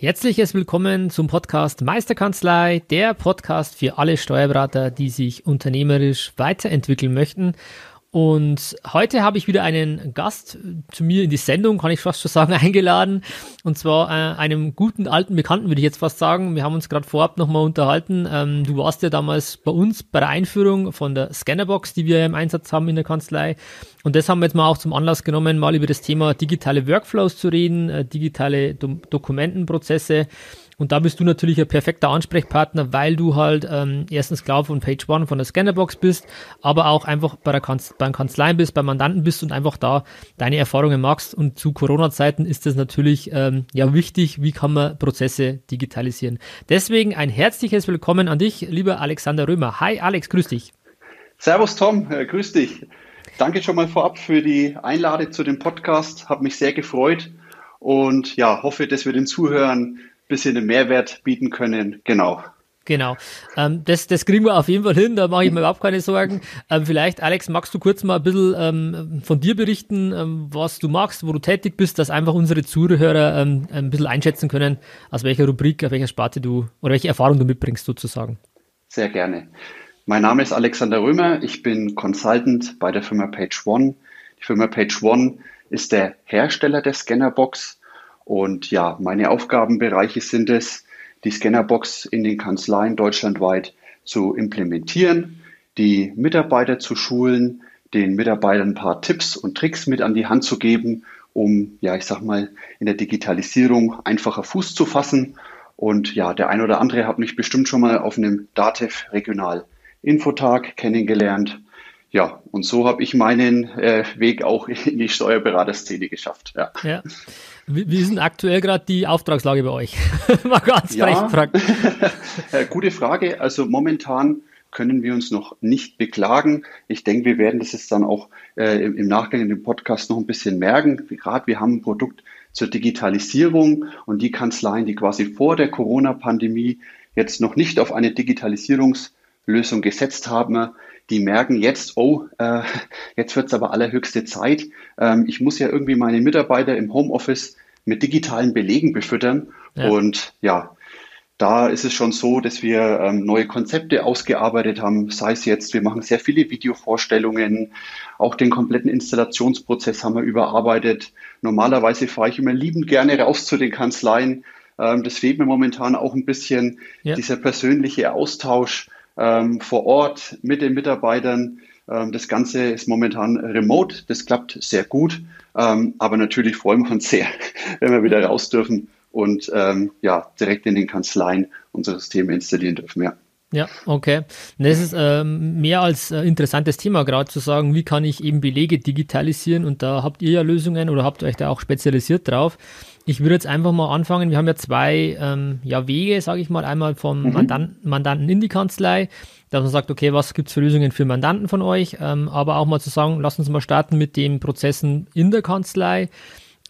Herzliches Willkommen zum Podcast Meisterkanzlei, der Podcast für alle Steuerberater, die sich unternehmerisch weiterentwickeln möchten und heute habe ich wieder einen Gast zu mir in die Sendung, kann ich fast schon sagen, eingeladen. Und zwar äh, einem guten alten Bekannten, würde ich jetzt fast sagen. Wir haben uns gerade vorab nochmal unterhalten. Ähm, du warst ja damals bei uns bei der Einführung von der Scannerbox, die wir im Einsatz haben in der Kanzlei. Und das haben wir jetzt mal auch zum Anlass genommen, mal über das Thema digitale Workflows zu reden, äh, digitale Do Dokumentenprozesse. Und da bist du natürlich ein perfekter Ansprechpartner, weil du halt ähm, erstens klar von Page One von der Scannerbox bist, aber auch einfach bei der Kanz beim Kanzleien bist, beim Mandanten bist und einfach da deine Erfahrungen machst. Und zu Corona-Zeiten ist das natürlich ähm, ja wichtig, wie kann man Prozesse digitalisieren. Deswegen ein herzliches Willkommen an dich, lieber Alexander Römer. Hi Alex, grüß dich. Servus Tom, äh, grüß dich. Danke schon mal vorab für die Einladung zu dem Podcast. Hat mich sehr gefreut und ja, hoffe, dass wir den Zuhörern bisschen den Mehrwert bieten können. Genau. Genau. Ähm, das, das kriegen wir auf jeden Fall hin, da mache ich mir überhaupt keine Sorgen. Ähm, vielleicht, Alex, magst du kurz mal ein bisschen ähm, von dir berichten, ähm, was du machst, wo du tätig bist, dass einfach unsere Zuhörer ähm, ein bisschen einschätzen können, aus welcher Rubrik, aus welcher Sparte du oder welche Erfahrung du mitbringst sozusagen. Sehr gerne. Mein Name ist Alexander Römer, ich bin Consultant bei der Firma Page One. Die Firma Page One ist der Hersteller der Scannerbox und ja, meine Aufgabenbereiche sind es, die Scannerbox in den Kanzleien deutschlandweit zu implementieren, die Mitarbeiter zu schulen, den Mitarbeitern ein paar Tipps und Tricks mit an die Hand zu geben, um, ja, ich sag mal, in der Digitalisierung einfacher Fuß zu fassen. Und ja, der ein oder andere hat mich bestimmt schon mal auf einem DATEV Regional Infotag kennengelernt. Ja, und so habe ich meinen äh, Weg auch in die Steuerberaterszene geschafft. Ja. ja. Wie, wie ist denn aktuell gerade die Auftragslage bei euch? Mal ganz ja, gefragt. Äh, gute Frage. Also momentan können wir uns noch nicht beklagen. Ich denke, wir werden das jetzt dann auch äh, im, im Nachgang in dem Podcast noch ein bisschen merken. Gerade wir haben ein Produkt zur Digitalisierung und die Kanzleien, die quasi vor der Corona-Pandemie jetzt noch nicht auf eine Digitalisierungslösung gesetzt haben, die merken jetzt, oh, äh, jetzt wird es aber allerhöchste Zeit. Ähm, ich muss ja irgendwie meine Mitarbeiter im Homeoffice mit digitalen Belegen befüttern. Ja. Und ja, da ist es schon so, dass wir ähm, neue Konzepte ausgearbeitet haben, sei es jetzt, wir machen sehr viele Videovorstellungen, auch den kompletten Installationsprozess haben wir überarbeitet. Normalerweise fahre ich immer liebend gerne raus zu den Kanzleien. Ähm, das fehlt mir momentan auch ein bisschen, ja. dieser persönliche Austausch ähm, vor Ort mit den Mitarbeitern. Ähm, das Ganze ist momentan remote, das klappt sehr gut, ähm, aber natürlich freuen wir uns sehr, wenn wir wieder raus dürfen und ähm, ja, direkt in den Kanzleien unser System installieren dürfen. Ja. Ja, okay. Das ist ähm, mehr als äh, interessantes Thema, gerade zu sagen, wie kann ich eben Belege digitalisieren und da habt ihr ja Lösungen oder habt euch da auch spezialisiert drauf. Ich würde jetzt einfach mal anfangen. Wir haben ja zwei ähm, ja, Wege, sage ich mal. Einmal vom mhm. Mandanten, Mandanten in die Kanzlei, dass man sagt, okay, was gibt's für Lösungen für Mandanten von euch? Ähm, aber auch mal zu sagen, lass uns mal starten mit den Prozessen in der Kanzlei.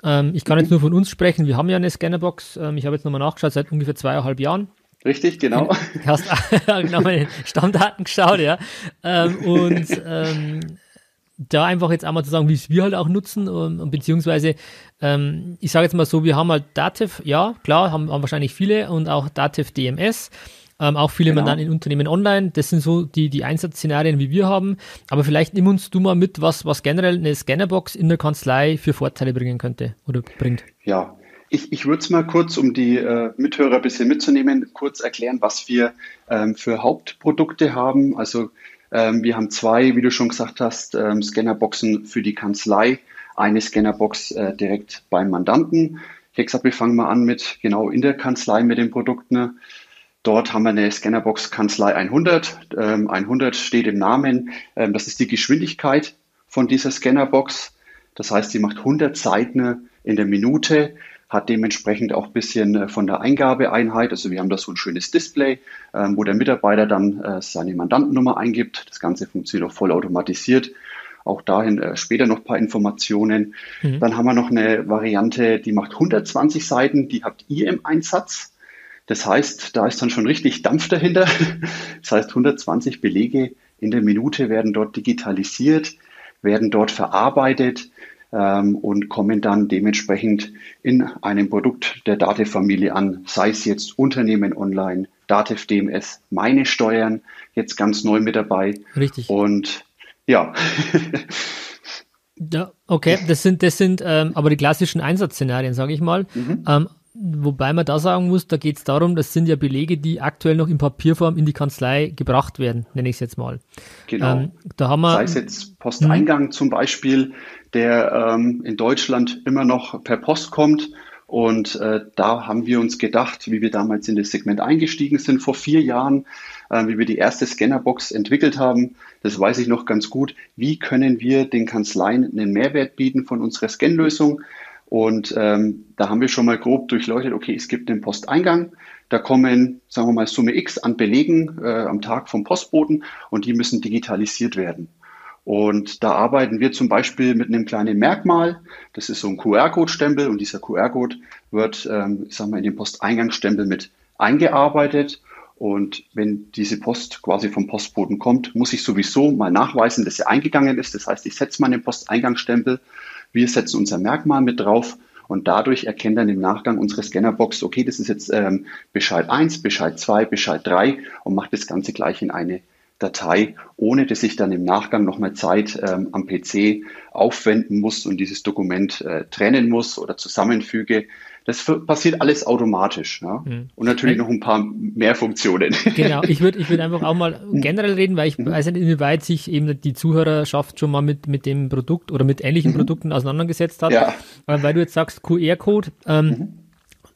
Ähm, ich kann jetzt nur von uns sprechen. Wir haben ja eine Scannerbox. Ähm, ich habe jetzt nochmal nachgeschaut, seit ungefähr zweieinhalb Jahren. Richtig, genau. Du hast genau meine Stammdaten geschaut, ja. Ähm, und ähm, da einfach jetzt einmal zu sagen, wie es wir halt auch nutzen, um, ähm, beziehungsweise, ähm, ich sage jetzt mal so, wir haben halt Dativ, ja, klar, haben, haben wahrscheinlich viele und auch Dativ DMS, ähm, auch viele genau. Mandanten in Unternehmen online. Das sind so die, die Einsatzszenarien, wie wir haben. Aber vielleicht nimm uns du mal mit, was, was generell eine Scannerbox in der Kanzlei für Vorteile bringen könnte oder bringt. Ja, ich, ich würde es mal kurz, um die äh, Mithörer ein bisschen mitzunehmen, kurz erklären, was wir ähm, für Hauptprodukte haben. Also wir haben zwei, wie du schon gesagt hast, ähm, Scannerboxen für die Kanzlei, eine Scannerbox äh, direkt beim Mandanten. Ich habe gesagt, wir fangen mal an mit genau in der Kanzlei mit den Produkten. Dort haben wir eine Scannerbox Kanzlei 100. Ähm, 100 steht im Namen. Ähm, das ist die Geschwindigkeit von dieser Scannerbox. Das heißt, sie macht 100 Seiten in der Minute. Hat dementsprechend auch ein bisschen äh, von der Eingabeeinheit. Also wir haben da so ein schönes Display, ähm, wo der Mitarbeiter dann äh, seine Mandantennummer eingibt. Das Ganze funktioniert auch vollautomatisiert. Auch dahin äh, später noch ein paar Informationen. Mhm. Dann haben wir noch eine Variante, die macht 120 Seiten, die habt ihr im Einsatz. Das heißt, da ist dann schon richtig Dampf dahinter. Das heißt, 120 Belege in der Minute werden dort digitalisiert, werden dort verarbeitet ähm, und kommen dann dementsprechend in einem Produkt der Datev-Familie an, sei es jetzt Unternehmen online, Datev DMS, meine Steuern, jetzt ganz neu mit dabei. Richtig. Und ja. Ja, okay, das sind, das sind ähm, aber die klassischen Einsatzszenarien, sage ich mal. Mhm. Ähm, wobei man da sagen muss, da geht es darum, das sind ja Belege, die aktuell noch in Papierform in die Kanzlei gebracht werden, nenne ich es jetzt mal. Genau. Ähm, da haben wir, Sei es jetzt Posteingang mh. zum Beispiel, der ähm, in Deutschland immer noch per Post kommt. Und äh, da haben wir uns gedacht, wie wir damals in das Segment eingestiegen sind, vor vier Jahren, äh, wie wir die erste Scannerbox entwickelt haben. Das weiß ich noch ganz gut. Wie können wir den Kanzleien einen Mehrwert bieten von unserer Scanlösung? Und ähm, da haben wir schon mal grob durchleuchtet, okay, es gibt den Posteingang, da kommen, sagen wir mal, Summe X an Belegen äh, am Tag vom Postboten und die müssen digitalisiert werden. Und da arbeiten wir zum Beispiel mit einem kleinen Merkmal. Das ist so ein QR-Code-Stempel und dieser QR-Code wird, ähm, ich sag mal, in den Posteingangsstempel mit eingearbeitet. Und wenn diese Post quasi vom Postboten kommt, muss ich sowieso mal nachweisen, dass er eingegangen ist. Das heißt, ich setze meinen Posteingangsstempel, wir setzen unser Merkmal mit drauf und dadurch erkennt dann im Nachgang unsere Scannerbox, okay, das ist jetzt ähm, Bescheid 1, Bescheid 2, Bescheid 3 und macht das Ganze gleich in eine Datei, ohne dass ich dann im Nachgang nochmal Zeit ähm, am PC aufwenden muss und dieses Dokument äh, trennen muss oder zusammenfüge. Das passiert alles automatisch. Ja? Mhm. Und natürlich noch ein paar mehr Funktionen. Genau, ich würde ich würd einfach auch mal generell reden, weil ich mhm. weiß nicht, inwieweit sich eben die Zuhörerschaft schon mal mit, mit dem Produkt oder mit ähnlichen mhm. Produkten auseinandergesetzt hat. Ja. Weil du jetzt sagst QR-Code, ähm, mhm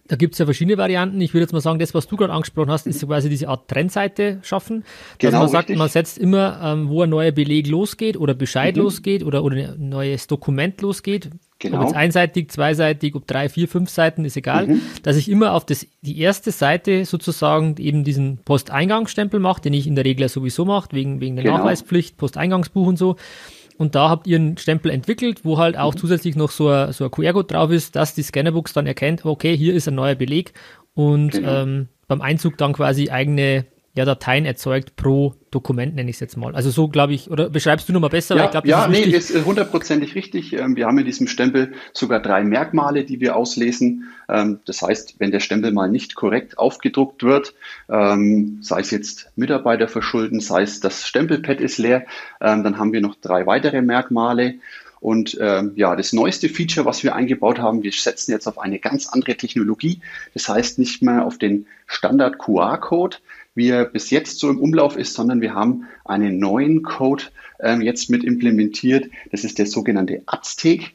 da gibt es ja verschiedene Varianten. Ich würde jetzt mal sagen, das, was du gerade angesprochen hast, ist quasi diese Art Trennseite schaffen. Genau, man sagt, richtig. man setzt immer, ähm, wo ein neuer Beleg losgeht oder Bescheid mhm. losgeht oder, oder ein neues Dokument losgeht. Genau. Ob jetzt einseitig, zweiseitig, ob drei, vier, fünf Seiten, ist egal. Mhm. Dass ich immer auf das, die erste Seite sozusagen eben diesen Posteingangsstempel mache, den ich in der Regel sowieso mache, wegen, wegen der genau. Nachweispflicht, Posteingangsbuch und so. Und da habt ihr einen Stempel entwickelt, wo halt auch mhm. zusätzlich noch so ein, so ein QR-Code drauf ist, dass die Scannerbox dann erkennt, okay, hier ist ein neuer Beleg und genau. ähm, beim Einzug dann quasi eigene ja, Dateien erzeugt pro Dokument, nenne ich es jetzt mal. Also so glaube ich, oder beschreibst du nochmal besser? Ja, ich glaub, ja ist nee, ist hundertprozentig richtig. Ähm, wir haben in diesem Stempel sogar drei Merkmale, die wir auslesen. Ähm, das heißt, wenn der Stempel mal nicht korrekt aufgedruckt wird, ähm, sei es jetzt Mitarbeiter verschulden, sei es das Stempelpad ist leer, dann haben wir noch drei weitere Merkmale. Und ähm, ja, das neueste Feature, was wir eingebaut haben, wir setzen jetzt auf eine ganz andere Technologie. Das heißt nicht mehr auf den Standard QR-Code, wie er bis jetzt so im Umlauf ist, sondern wir haben einen neuen Code ähm, jetzt mit implementiert. Das ist der sogenannte Aztec.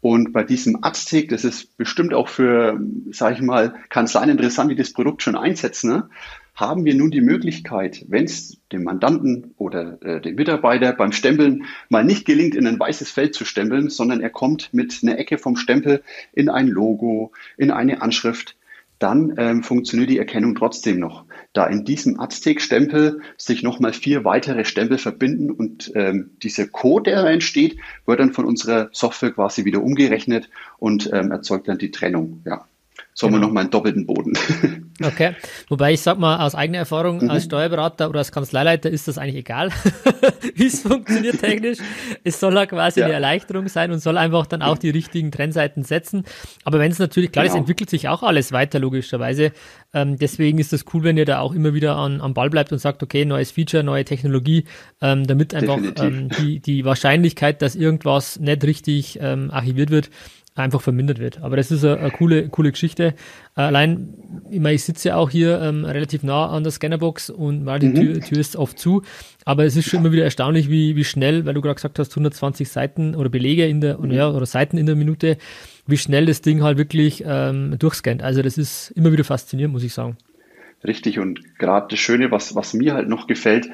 Und bei diesem Aztec, das ist bestimmt auch für, sage ich mal, kann sein interessant, die das Produkt schon einsetzen, ne? haben wir nun die Möglichkeit, wenn es dem Mandanten oder äh, dem Mitarbeiter beim Stempeln mal nicht gelingt, in ein weißes Feld zu stempeln, sondern er kommt mit einer Ecke vom Stempel in ein Logo, in eine Anschrift, dann ähm, funktioniert die Erkennung trotzdem noch. Da in diesem Aztec-Stempel sich nochmal vier weitere Stempel verbinden und ähm, dieser Code, der entsteht, wird dann von unserer Software quasi wieder umgerechnet und ähm, erzeugt dann die Trennung. Ja so genau. haben wir nochmal einen doppelten Boden. Okay, wobei ich sag mal, aus eigener Erfahrung mhm. als Steuerberater oder als Kanzleileiter ist das eigentlich egal, wie es funktioniert technisch. Es soll ja quasi ja. eine Erleichterung sein und soll einfach dann auch die richtigen Trennseiten setzen. Aber wenn es natürlich, klar, es genau. entwickelt sich auch alles weiter, logischerweise. Ähm, deswegen ist das cool, wenn ihr da auch immer wieder an, am Ball bleibt und sagt, okay, neues Feature, neue Technologie, ähm, damit einfach ähm, die, die Wahrscheinlichkeit, dass irgendwas nicht richtig ähm, archiviert wird, einfach vermindert wird. Aber das ist eine, eine coole, coole Geschichte. Allein, ich meine, ich sitze ja auch hier ähm, relativ nah an der Scannerbox und mal die mhm. Tür, Tür, ist oft zu. Aber es ist schon immer wieder erstaunlich, wie, wie schnell, weil du gerade gesagt hast, 120 Seiten oder Belege in der, mhm. oder, ja, oder Seiten in der Minute, wie schnell das Ding halt wirklich ähm, durchscannt. Also das ist immer wieder faszinierend, muss ich sagen. Richtig. Und gerade das Schöne, was, was mir halt noch gefällt,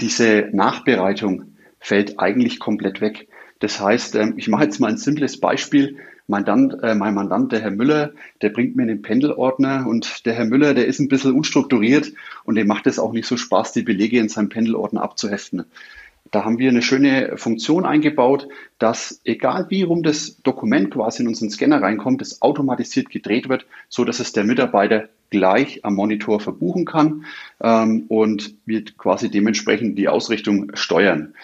diese Nachbereitung fällt eigentlich komplett weg. Das heißt, ähm, ich mache jetzt mal ein simples Beispiel. Mandant, äh, mein Mandant, der Herr Müller, der bringt mir den Pendelordner und der Herr Müller, der ist ein bisschen unstrukturiert und dem macht es auch nicht so Spaß, die Belege in seinem Pendelordner abzuheften. Da haben wir eine schöne Funktion eingebaut, dass egal wie rum das Dokument quasi in unseren Scanner reinkommt, es automatisiert gedreht wird, so dass es der Mitarbeiter gleich am Monitor verbuchen kann ähm, und wir quasi dementsprechend die Ausrichtung steuern.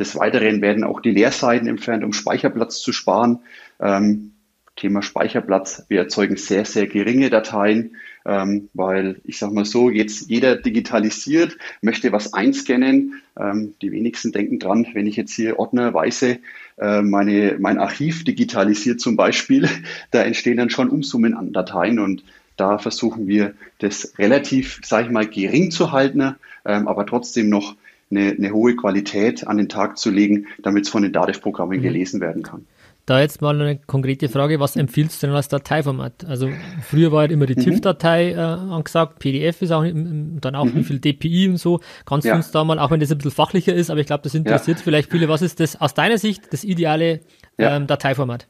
Des Weiteren werden auch die Leerseiten entfernt, um Speicherplatz zu sparen. Ähm, Thema Speicherplatz. Wir erzeugen sehr, sehr geringe Dateien, ähm, weil ich sage mal so, jetzt jeder digitalisiert, möchte was einscannen. Ähm, die wenigsten denken dran, wenn ich jetzt hier ordnerweise äh, meine, mein Archiv digitalisiert zum Beispiel, da entstehen dann schon Umsummen an Dateien und da versuchen wir das relativ, sage ich mal, gering zu halten, ähm, aber trotzdem noch eine, eine hohe Qualität an den Tag zu legen, damit es von den DATEV-Programmen mhm. gelesen werden kann. Da jetzt mal eine konkrete Frage, was empfiehlst du denn als Dateiformat? Also früher war halt immer die mhm. TIFF-Datei äh, angesagt, PDF ist auch dann auch mhm. wie viel DPI und so. Kannst ja. du uns da mal, auch wenn das ein bisschen fachlicher ist, aber ich glaube, das interessiert ja. vielleicht viele, was ist das aus deiner Sicht das ideale ähm, Dateiformat?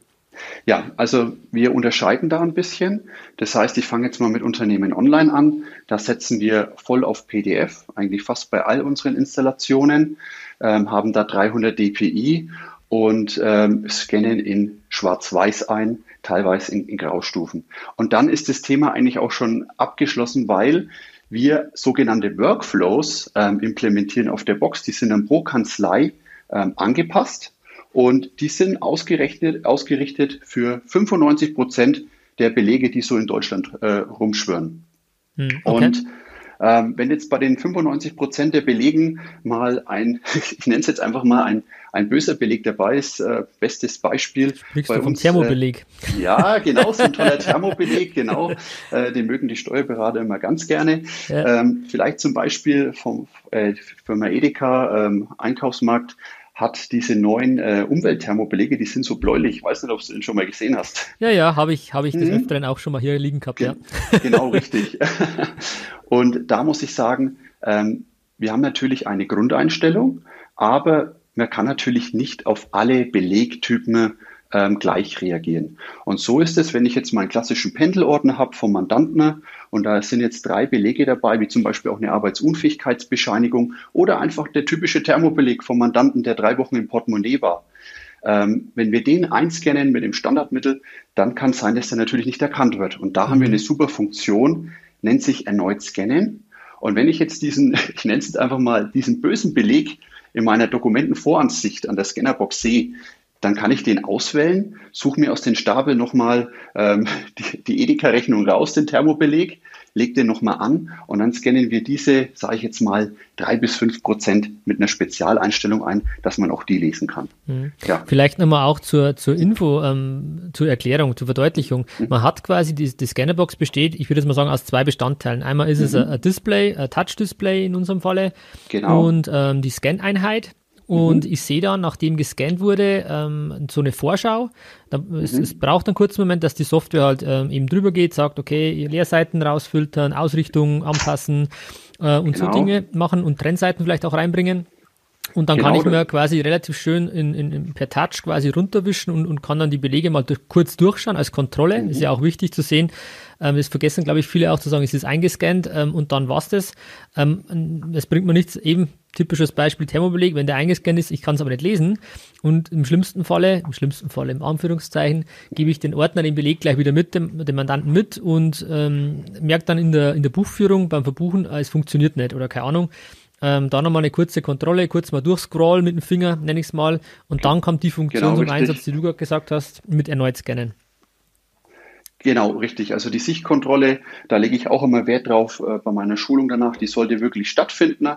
Ja, also wir unterscheiden da ein bisschen. Das heißt, ich fange jetzt mal mit Unternehmen online an. Da setzen wir voll auf PDF, eigentlich fast bei all unseren Installationen, ähm, haben da 300 dpi und ähm, scannen in Schwarz-Weiß ein, teilweise in, in Graustufen. Und dann ist das Thema eigentlich auch schon abgeschlossen, weil wir sogenannte Workflows ähm, implementieren auf der Box. Die sind dann pro Kanzlei ähm, angepasst und die sind ausgerechnet, ausgerichtet für 95 Prozent der Belege, die so in Deutschland äh, rumschwören. Hm, okay. Und ähm, wenn jetzt bei den 95 Prozent der Belegen mal ein, ich nenne es jetzt einfach mal ein, ein böser Beleg dabei ist, äh, bestes Beispiel. Sprichst bei du vom uns, Thermobeleg? Äh, ja, genau, so ein toller Thermobeleg, genau. Äh, den mögen die Steuerberater immer ganz gerne. Ja. Ähm, vielleicht zum Beispiel vom äh, Firma Edeka, ähm, Einkaufsmarkt, hat diese neuen äh, Umweltthermobelege, die sind so bläulich. Ich weiß nicht, ob du den schon mal gesehen hast. Ja, ja, habe ich, habe ich des mhm. Öfteren auch schon mal hier liegen gehabt, Ge ja. Genau, richtig. Und da muss ich sagen, ähm, wir haben natürlich eine Grundeinstellung, aber man kann natürlich nicht auf alle Belegtypen ähm, gleich reagieren. Und so ist es, wenn ich jetzt meinen klassischen Pendelordner habe vom Mandanten und da sind jetzt drei Belege dabei, wie zum Beispiel auch eine Arbeitsunfähigkeitsbescheinigung oder einfach der typische Thermobeleg vom Mandanten, der drei Wochen im Portemonnaie war. Ähm, wenn wir den einscannen mit dem Standardmittel, dann kann es sein, dass der natürlich nicht erkannt wird. Und da haben wir mhm. eine super Funktion, nennt sich erneut scannen. Und wenn ich jetzt diesen, ich nenne es jetzt einfach mal, diesen bösen Beleg in meiner Dokumentenvoransicht an der Scannerbox sehe, dann kann ich den auswählen, suche mir aus den Stapel nochmal ähm, die, die Edeka-Rechnung raus, den Thermobeleg, lege den nochmal an und dann scannen wir diese, sage ich jetzt mal, drei bis fünf Prozent mit einer Spezialeinstellung ein, dass man auch die lesen kann. Mhm. Ja. Vielleicht nochmal auch zur, zur Info, ähm, zur Erklärung, zur Verdeutlichung. Mhm. Man hat quasi, die, die Scannerbox besteht, ich würde jetzt mal sagen, aus zwei Bestandteilen. Einmal ist mhm. es ein, ein Display, ein Touch-Display in unserem Falle genau. und ähm, die Scan-Einheit und mhm. ich sehe dann, nachdem gescannt wurde, ähm, so eine Vorschau. Da, mhm. es, es, braucht einen kurzen Moment, dass die Software halt ähm, eben drüber geht, sagt, okay, Leerseiten rausfiltern, Ausrichtung anpassen äh, und genau. so Dinge machen und Trennseiten vielleicht auch reinbringen. Und dann genau. kann ich mir quasi relativ schön in, in, per Touch quasi runterwischen und, und kann dann die Belege mal durch, kurz durchschauen als Kontrolle. Mhm. Ist ja auch wichtig zu sehen, ähm, das vergessen, glaube ich, viele auch zu sagen, es ist eingescannt ähm, und dann war's das. Ähm, das bringt mir nichts. Eben typisches Beispiel Thermobeleg, wenn der eingescannt ist, ich kann es aber nicht lesen. Und im schlimmsten Falle, im schlimmsten Falle im Anführungszeichen, gebe ich den Ordner, den Beleg gleich wieder mit, dem, dem Mandanten mit und ähm, merkt dann in der, in der Buchführung beim Verbuchen, äh, es funktioniert nicht oder keine Ahnung. Ähm, da nochmal eine kurze Kontrolle, kurz mal durchscrollen mit dem Finger, nenne ich es mal, und dann kommt die Funktion genau, zum richtig. Einsatz, die du gerade gesagt hast, mit erneut scannen. Genau, richtig. Also die Sichtkontrolle, da lege ich auch immer Wert drauf äh, bei meiner Schulung danach, die sollte wirklich stattfinden.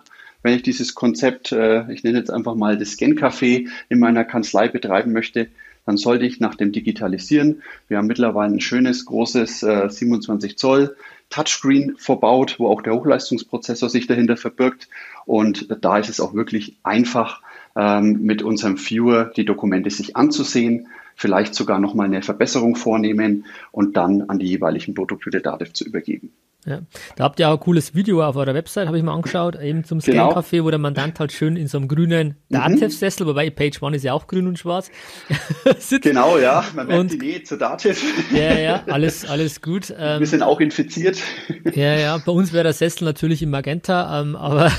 Wenn ich dieses Konzept, äh, ich nenne jetzt einfach mal das Scan-Café in meiner Kanzlei betreiben möchte, dann sollte ich nach dem Digitalisieren, wir haben mittlerweile ein schönes, großes äh, 27 Zoll Touchscreen verbaut, wo auch der Hochleistungsprozessor sich dahinter verbirgt. Und da ist es auch wirklich einfach, ähm, mit unserem Viewer die Dokumente sich anzusehen, vielleicht sogar nochmal eine Verbesserung vornehmen und dann an die jeweiligen Produkte der Dativ zu übergeben. Ja. Da habt ihr auch ein cooles Video auf eurer Website, habe ich mal angeschaut, eben zum genau. Scan-Café, wo der Mandant halt schön in so einem grünen mhm. Datev-Sessel, wobei Page One ist ja auch grün und schwarz. genau, ja, man merkt und, die Nähe zu Datev. ja, ja, alles, alles gut. Ähm, Wir sind auch infiziert. ja, ja, bei uns wäre der Sessel natürlich im Magenta, ähm, aber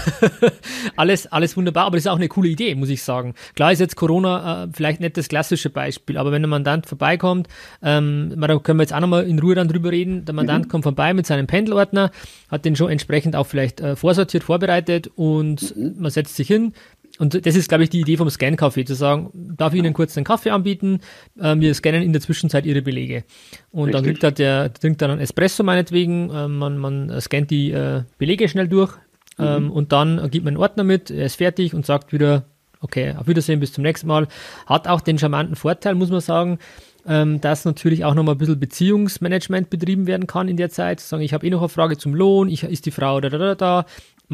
alles, alles wunderbar, aber das ist auch eine coole Idee, muss ich sagen. Klar ist jetzt Corona äh, vielleicht nicht das klassische Beispiel, aber wenn der Mandant vorbeikommt, ähm, da können wir jetzt auch nochmal in Ruhe dann drüber reden, der Mandant mhm. kommt vorbei mit seinem Pendel Ordner, hat den schon entsprechend auch vielleicht äh, vorsortiert, vorbereitet und mhm. man setzt sich hin. Und das ist, glaube ich, die Idee vom Scan-Kaffee, zu sagen, darf ich Ihnen kurz einen Kaffee anbieten? Äh, wir scannen in der Zwischenzeit Ihre Belege. Und Richtig. dann kriegt halt der, trinkt dann einen Espresso meinetwegen, äh, man, man scannt die äh, Belege schnell durch mhm. ähm, und dann gibt man einen Ordner mit, er ist fertig und sagt wieder, okay, auf Wiedersehen, bis zum nächsten Mal. Hat auch den charmanten Vorteil, muss man sagen, ähm, dass natürlich auch nochmal ein bisschen Beziehungsmanagement betrieben werden kann in der Zeit. Sagen, ich habe eh noch eine Frage zum Lohn, ich, ist die Frau da, da, da, da.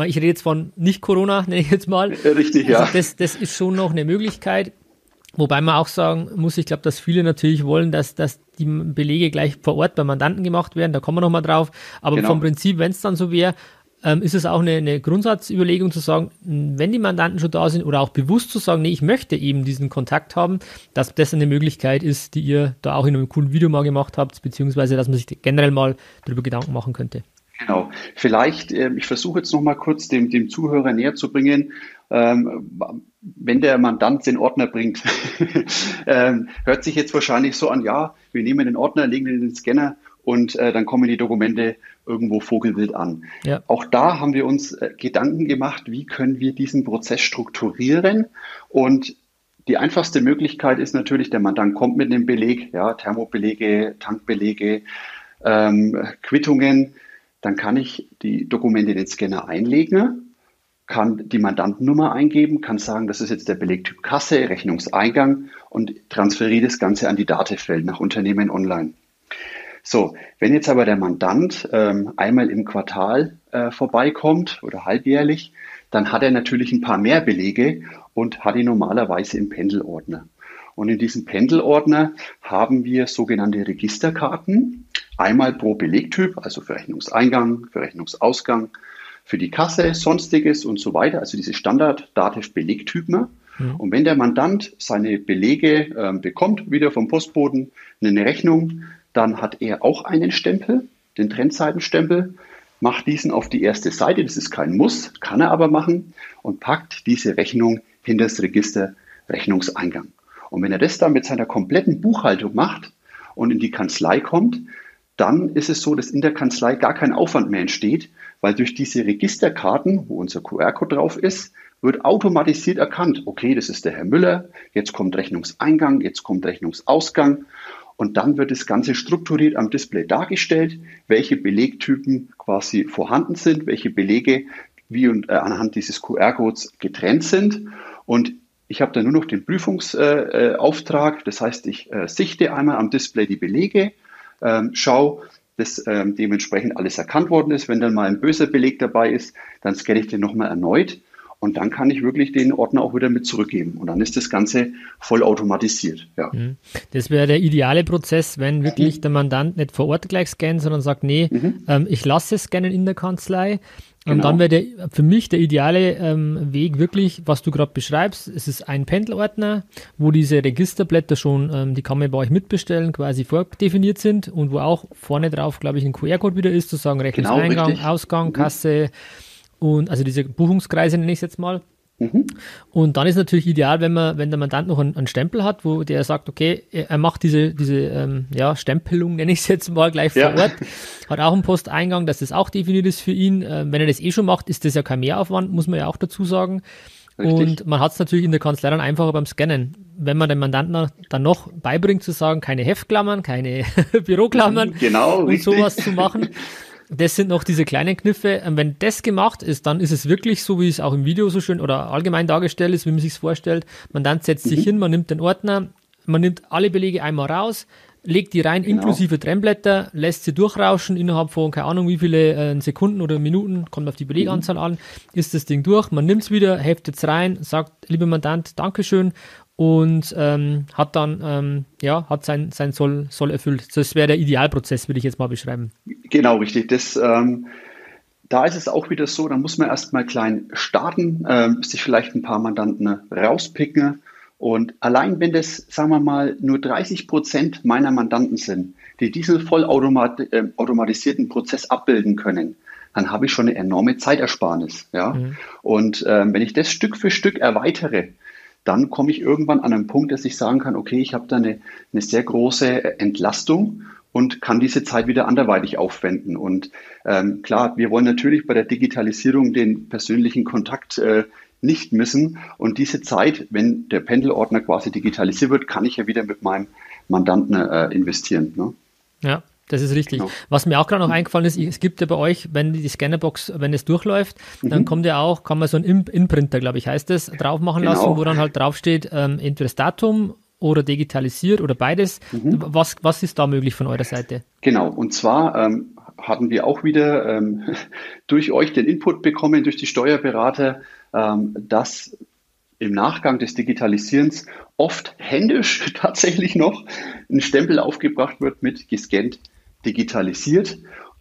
Ich rede jetzt von nicht Corona, nenne ich jetzt mal. Richtig, ja. Also das, das ist schon noch eine Möglichkeit. Wobei man auch sagen muss, ich glaube, dass viele natürlich wollen, dass, dass die Belege gleich vor Ort beim Mandanten gemacht werden. Da kommen wir nochmal drauf. Aber genau. vom Prinzip, wenn es dann so wäre, ähm, ist es auch eine, eine Grundsatzüberlegung zu sagen, wenn die Mandanten schon da sind oder auch bewusst zu sagen, nee, ich möchte eben diesen Kontakt haben, dass das eine Möglichkeit ist, die ihr da auch in einem coolen Video mal gemacht habt, beziehungsweise dass man sich generell mal darüber Gedanken machen könnte. Genau. Vielleicht, äh, ich versuche jetzt nochmal kurz dem, dem Zuhörer näher zu bringen, ähm, wenn der Mandant den Ordner bringt, ähm, hört sich jetzt wahrscheinlich so an, ja, wir nehmen den Ordner, legen den in den Scanner und äh, dann kommen die Dokumente irgendwo vogelwild an. Ja. Auch da haben wir uns äh, Gedanken gemacht, wie können wir diesen Prozess strukturieren und die einfachste Möglichkeit ist natürlich, der Mandant kommt mit einem Beleg, ja, Thermobelege, Tankbelege, ähm, Quittungen, dann kann ich die Dokumente in den Scanner einlegen, kann die Mandantennummer eingeben, kann sagen, das ist jetzt der Belegtyp Kasse, Rechnungseingang und transferiere das Ganze an die Datefeld nach Unternehmen online. So, wenn jetzt aber der Mandant ähm, einmal im Quartal äh, vorbeikommt oder halbjährlich, dann hat er natürlich ein paar mehr Belege und hat die normalerweise im Pendelordner. Und in diesem Pendelordner haben wir sogenannte Registerkarten, einmal pro Belegtyp, also für Rechnungseingang, für Rechnungsausgang, für die Kasse, sonstiges und so weiter, also diese Standard-Dativ-Belegtypen. Mhm. Und wenn der Mandant seine Belege äh, bekommt, wieder vom Postboten, eine Rechnung, dann hat er auch einen Stempel, den Trendseitenstempel, macht diesen auf die erste Seite, das ist kein Muss, kann er aber machen und packt diese Rechnung hinter das Register Rechnungseingang. Und wenn er das dann mit seiner kompletten Buchhaltung macht und in die Kanzlei kommt, dann ist es so, dass in der Kanzlei gar kein Aufwand mehr entsteht, weil durch diese Registerkarten, wo unser QR-Code drauf ist, wird automatisiert erkannt, okay, das ist der Herr Müller, jetzt kommt Rechnungseingang, jetzt kommt Rechnungsausgang und dann wird das Ganze strukturiert am Display dargestellt, welche Belegtypen quasi vorhanden sind, welche Belege wie und äh, anhand dieses QR-Codes getrennt sind. Und ich habe dann nur noch den Prüfungsauftrag. Äh, das heißt, ich äh, sichte einmal am Display die Belege, ähm, schaue, dass ähm, dementsprechend alles erkannt worden ist. Wenn dann mal ein böser Beleg dabei ist, dann scanne ich den nochmal erneut und dann kann ich wirklich den Ordner auch wieder mit zurückgeben. Und dann ist das Ganze voll automatisiert. Ja. Mhm. Das wäre der ideale Prozess, wenn wirklich mhm. der Mandant nicht vor Ort gleich scannt, sondern sagt, nee, mhm. ähm, ich lasse es scannen in der Kanzlei. Und genau. dann wäre für mich der ideale ähm, Weg wirklich, was du gerade beschreibst. Es ist ein Pendelordner, wo diese Registerblätter schon, ähm, die kann man bei euch mitbestellen, quasi vordefiniert sind und wo auch vorne drauf, glaube ich, ein QR-Code wieder ist, zu sagen Rechnungseingang, genau, Ausgang, mhm. Und also diese Buchungskreise nenne ich es jetzt mal. Mhm. Und dann ist natürlich ideal, wenn man, wenn der Mandant noch einen, einen, Stempel hat, wo der sagt, okay, er macht diese, diese ähm, ja, Stempelung, nenne ich es jetzt mal gleich vor ja. Ort, hat auch einen Posteingang, dass das auch definiert ist für ihn. Ähm, wenn er das eh schon macht, ist das ja kein Mehraufwand, muss man ja auch dazu sagen. Richtig. Und man hat es natürlich in der Kanzlei dann einfacher beim Scannen. Wenn man dem Mandanten dann noch beibringt zu sagen, keine Heftklammern, keine Büroklammern genau, und richtig. sowas zu machen, das sind noch diese kleinen Kniffe. Und wenn das gemacht ist, dann ist es wirklich so, wie es auch im Video so schön oder allgemein dargestellt ist, wie man sich vorstellt. Man dann setzt mhm. sich hin, man nimmt den Ordner, man nimmt alle Belege einmal raus, legt die rein, genau. inklusive Trennblätter, lässt sie durchrauschen innerhalb von, keine Ahnung, wie viele äh, Sekunden oder Minuten, kommt auf die Beleganzahl mhm. an, ist das Ding durch, man nimmt es wieder, heftet es rein, sagt, lieber Mandant, Dankeschön und ähm, hat dann, ähm, ja, hat sein, sein Soll, Soll erfüllt. Das wäre der Idealprozess, würde ich jetzt mal beschreiben. Genau, richtig. Das, ähm, da ist es auch wieder so, da muss man erstmal klein starten, äh, sich vielleicht ein paar Mandanten rauspicken. Und allein wenn das, sagen wir mal, nur 30 Prozent meiner Mandanten sind, die diesen vollautomatisierten äh, Prozess abbilden können, dann habe ich schon eine enorme Zeitersparnis. Ja? Mhm. Und ähm, wenn ich das Stück für Stück erweitere, dann komme ich irgendwann an einen Punkt, dass ich sagen kann, okay, ich habe da eine, eine sehr große Entlastung und kann diese Zeit wieder anderweitig aufwenden. Und ähm, klar, wir wollen natürlich bei der Digitalisierung den persönlichen Kontakt äh, nicht missen. Und diese Zeit, wenn der Pendelordner quasi digitalisiert wird, kann ich ja wieder mit meinem Mandanten äh, investieren. Ne? Ja, das ist richtig. Genau. Was mir auch gerade noch eingefallen ist, es gibt ja bei euch, wenn die Scannerbox, wenn es durchläuft, mhm. dann kommt ja auch, kann man so einen Imprinter, glaube ich, heißt das, drauf machen genau. lassen, wo dann halt draufsteht, ähm, entweder das Datum oder digitalisiert oder beides. Mhm. Was, was ist da möglich von eurer Seite? Genau, und zwar ähm, hatten wir auch wieder ähm, durch euch den Input bekommen, durch die Steuerberater, ähm, dass im Nachgang des Digitalisierens oft händisch tatsächlich noch ein Stempel aufgebracht wird mit gescannt digitalisiert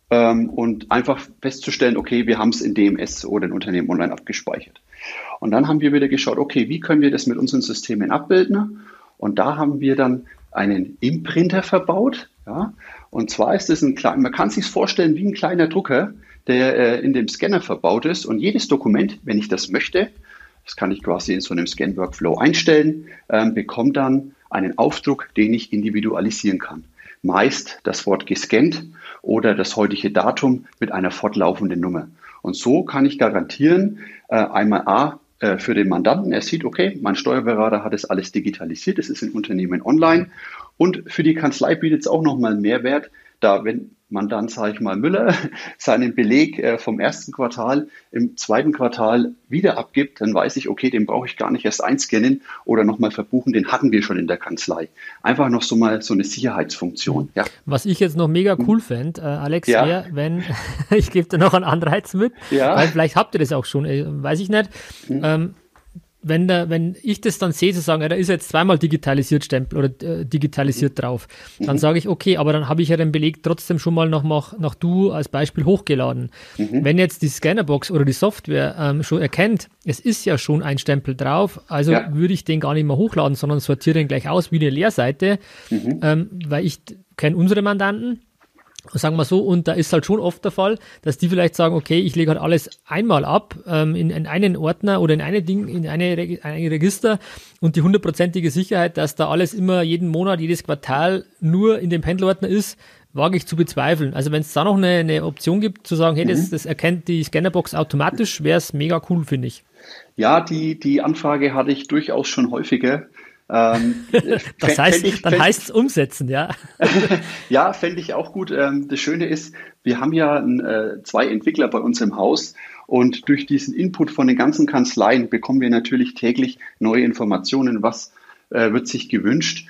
ähm, und einfach festzustellen, okay, wir haben es in DMS oder in Unternehmen online abgespeichert. Und dann haben wir wieder geschaut, okay, wie können wir das mit unseren Systemen abbilden? Und da haben wir dann einen Imprinter verbaut. Ja? Und zwar ist es ein kleiner, man kann sich vorstellen wie ein kleiner Drucker, der äh, in dem Scanner verbaut ist. Und jedes Dokument, wenn ich das möchte, das kann ich quasi in so einem Scan-Workflow einstellen, äh, bekommt dann einen Aufdruck, den ich individualisieren kann meist das Wort gescannt oder das heutige Datum mit einer fortlaufenden Nummer. Und so kann ich garantieren, äh, einmal A, äh, für den Mandanten, er sieht, okay, mein Steuerberater hat es alles digitalisiert, es ist im Unternehmen online. Und für die Kanzlei bietet es auch nochmal einen Mehrwert, da wenn man dann, sage ich mal, Müller seinen Beleg äh, vom ersten Quartal im zweiten Quartal wieder abgibt, dann weiß ich, okay, den brauche ich gar nicht erst einscannen oder nochmal verbuchen, den hatten wir schon in der Kanzlei. Einfach noch so mal so eine Sicherheitsfunktion. Ja. Was ich jetzt noch mega hm. cool fände, äh, Alex, ja. wäre, wenn, ich gebe dir noch einen Anreiz mit, ja. weil vielleicht habt ihr das auch schon, äh, weiß ich nicht. Mhm. Ähm, wenn, da, wenn ich das dann sehe, zu sagen, ja, da ist jetzt zweimal digitalisiert Stempel oder äh, digitalisiert mhm. drauf, dann mhm. sage ich, okay, aber dann habe ich ja den Beleg trotzdem schon mal noch nach, nach du als Beispiel hochgeladen. Mhm. Wenn jetzt die Scannerbox oder die Software ähm, schon erkennt, es ist ja schon ein Stempel drauf, also ja. würde ich den gar nicht mehr hochladen, sondern sortiere den gleich aus wie eine Leerseite, mhm. ähm, weil ich kenne unsere Mandanten, sagen wir so, und da ist halt schon oft der Fall, dass die vielleicht sagen, okay, ich lege halt alles einmal ab ähm, in, in, einen Ordner oder in eine Ding, in eine, ein Register und die hundertprozentige Sicherheit, dass da alles immer jeden Monat, jedes Quartal nur in dem Pendelordner ist, wage ich zu bezweifeln. Also wenn es da noch eine, eine, Option gibt, zu sagen, hey, das, mhm. das erkennt die Scannerbox automatisch, wäre es mega cool, finde ich. Ja, die, die Anfrage hatte ich durchaus schon häufiger. Ähm, das heißt, ich, dann heißt es umsetzen, ja. ja, fände ich auch gut. Ähm, das Schöne ist, wir haben ja äh, zwei Entwickler bei uns im Haus und durch diesen Input von den ganzen Kanzleien bekommen wir natürlich täglich neue Informationen, was äh, wird sich gewünscht.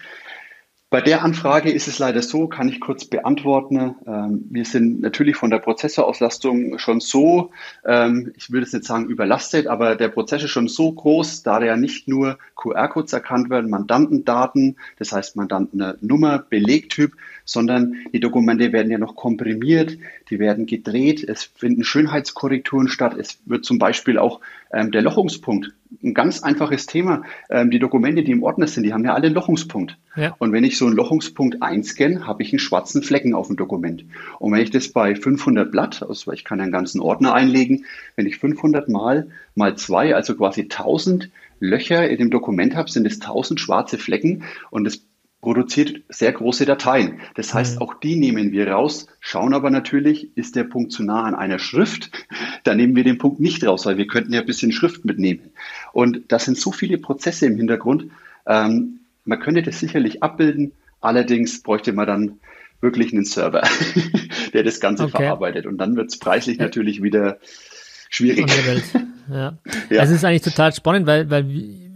Bei der Anfrage ist es leider so, kann ich kurz beantworten. Ähm, wir sind natürlich von der Prozessorauslastung schon so, ähm, ich würde es nicht sagen überlastet, aber der Prozess ist schon so groß, da ja nicht nur QR-Codes erkannt werden, Mandantendaten, das heißt Mandantennummer, Belegtyp, sondern die Dokumente werden ja noch komprimiert, die werden gedreht, es finden Schönheitskorrekturen statt, es wird zum Beispiel auch ähm, der Lochungspunkt ein ganz einfaches Thema. Ähm, die Dokumente, die im Ordner sind, die haben ja alle einen Lochungspunkt. Ja. Und wenn ich so einen Lochungspunkt einscanne, habe ich einen schwarzen Flecken auf dem Dokument. Und wenn ich das bei 500 Blatt, also ich kann einen ganzen Ordner einlegen, wenn ich 500 mal mal zwei, also quasi 1000 Löcher in dem Dokument habe, sind es 1000 schwarze Flecken und das produziert sehr große Dateien. Das heißt, mhm. auch die nehmen wir raus, schauen aber natürlich, ist der Punkt zu nah an einer Schrift, dann nehmen wir den Punkt nicht raus, weil wir könnten ja ein bisschen Schrift mitnehmen. Und das sind so viele Prozesse im Hintergrund. Ähm, man könnte das sicherlich abbilden, allerdings bräuchte man dann wirklich einen Server, der das Ganze okay. verarbeitet. Und dann wird es preislich ja. natürlich wieder schwierig. Ja. ja. Das ist eigentlich total spannend, weil, weil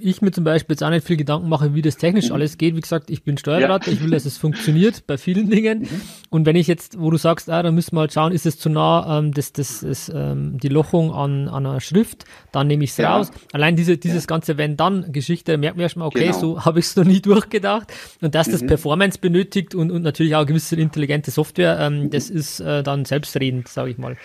ich mir zum Beispiel jetzt auch nicht viel Gedanken mache, wie das technisch mhm. alles geht. Wie gesagt, ich bin Steuerberater, ja. ich will, dass es funktioniert bei vielen Dingen. Mhm. Und wenn ich jetzt, wo du sagst, ah, da müssen wir halt schauen, ist es zu nah, ähm, das, das ist ähm, die Lochung an, an einer Schrift, dann nehme ich es ja. raus. Allein diese, dieses ja. ganze Wenn-Dann-Geschichte, da merkt man erstmal, okay, genau. so habe ich es noch nie durchgedacht. Und dass mhm. das Performance benötigt und, und natürlich auch gewisse intelligente Software, ähm, das ist äh, dann selbstredend, sage ich mal.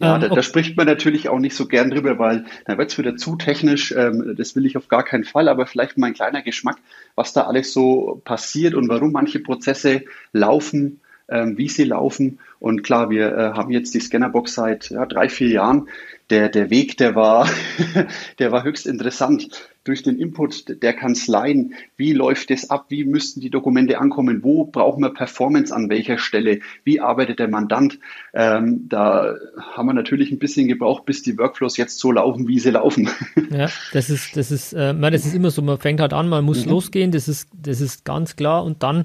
Ja, ähm, da, da, spricht man natürlich auch nicht so gern drüber, weil da wird es wieder zu technisch. Ähm, das will ich auf gar keinen Fall, aber vielleicht mal ein kleiner Geschmack, was da alles so passiert und warum manche Prozesse laufen, wie sie laufen. Und klar, wir äh, haben jetzt die Scannerbox seit ja, drei, vier Jahren. Der, der Weg, der war, der war höchst interessant durch den Input der Kanzleien, wie läuft es ab, wie müssten die Dokumente ankommen, wo brauchen wir Performance an welcher Stelle, wie arbeitet der Mandant. Ähm, da haben wir natürlich ein bisschen gebraucht, bis die Workflows jetzt so laufen, wie sie laufen. Ja, das ist, das ist, äh, das ist immer so, man fängt halt an, man muss mhm. losgehen, das ist, das ist ganz klar und dann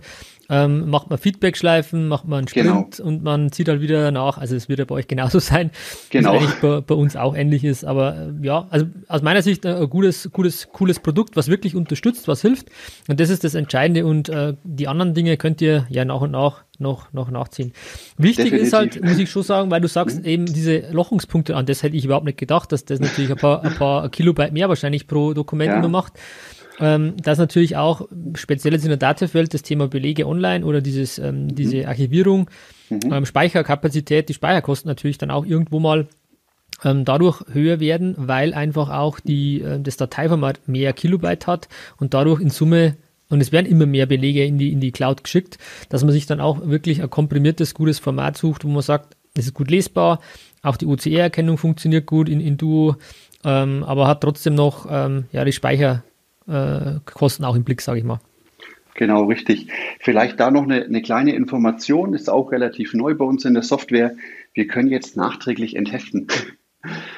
ähm, macht man Feedback-Schleifen, macht man einen Sprint genau. und man zieht halt wieder nach. Also es wird ja bei euch genauso sein, genau. wie es eigentlich bei, bei, uns auch ähnlich ist. Aber äh, ja, also aus meiner Sicht äh, ein gutes, gutes, cooles Produkt, was wirklich unterstützt, was hilft. Und das ist das Entscheidende. Und äh, die anderen Dinge könnt ihr ja nach und nach noch, noch nachziehen. Wichtig Definitiv. ist halt, muss ich schon sagen, weil du sagst mhm. eben diese Lochungspunkte an, das hätte ich überhaupt nicht gedacht, dass das natürlich ein paar, ein paar Kilobyte mehr wahrscheinlich pro Dokument ja. immer macht ähm, dass natürlich auch speziell jetzt in der Datenwelt das Thema Belege online oder dieses, ähm, mhm. diese Archivierung, mhm. ähm, Speicherkapazität, die Speicherkosten natürlich dann auch irgendwo mal ähm, dadurch höher werden, weil einfach auch die, äh, das Dateiformat mehr Kilobyte hat und dadurch in Summe und es werden immer mehr Belege in die, in die Cloud geschickt, dass man sich dann auch wirklich ein komprimiertes, gutes Format sucht, wo man sagt, es ist gut lesbar, auch die OCR-Erkennung funktioniert gut in, in Duo, ähm, aber hat trotzdem noch ähm, ja, die Speicher, äh, Kosten auch im Blick, sage ich mal. Genau, richtig. Vielleicht da noch eine, eine, kleine Information, ist auch relativ neu bei uns in der Software. Wir können jetzt nachträglich entheften.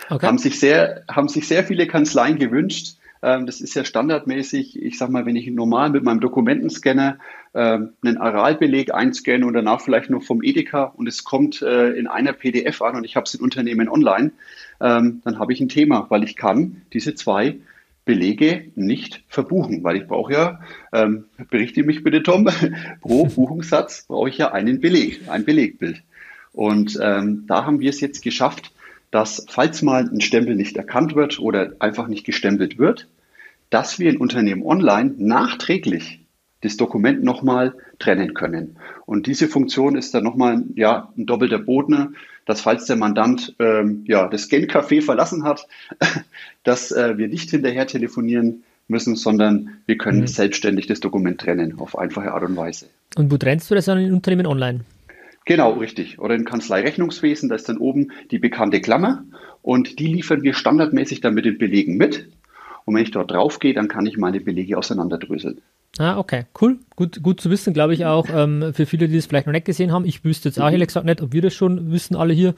Okay. Haben, sich sehr, haben sich sehr viele Kanzleien gewünscht. Ähm, das ist ja standardmäßig. Ich sage mal, wenn ich normal mit meinem Dokumentenscanner ähm, einen Aralbeleg einscanne und danach vielleicht noch vom Edeka und es kommt äh, in einer PDF an und ich habe es in Unternehmen online, ähm, dann habe ich ein Thema, weil ich kann diese zwei Belege nicht verbuchen, weil ich brauche ja, ähm, berichte mich bitte Tom, pro Buchungssatz brauche ich ja einen Beleg, ein Belegbild. Und ähm, da haben wir es jetzt geschafft, dass falls mal ein Stempel nicht erkannt wird oder einfach nicht gestempelt wird, dass wir in Unternehmen online nachträglich das Dokument nochmal trennen können. Und diese Funktion ist dann nochmal ja, ein doppelter Boden, dass falls der Mandant ähm, ja, das Scan-Café verlassen hat, dass äh, wir nicht hinterher telefonieren müssen, sondern wir können mhm. selbstständig das Dokument trennen auf einfache Art und Weise. Und wo trennst du das dann in Unternehmen online? Genau, richtig. Oder im Kanzleirechnungswesen, da ist dann oben die bekannte Klammer und die liefern wir standardmäßig dann mit den Belegen mit. Und wenn ich dort drauf gehe, dann kann ich meine Belege auseinanderdröseln. Ah, okay, cool. Gut, gut zu wissen, glaube ich auch, ähm, für viele, die das vielleicht noch nicht gesehen haben. Ich wüsste jetzt auch ehrlich gesagt nicht, ob wir das schon wissen, alle hier.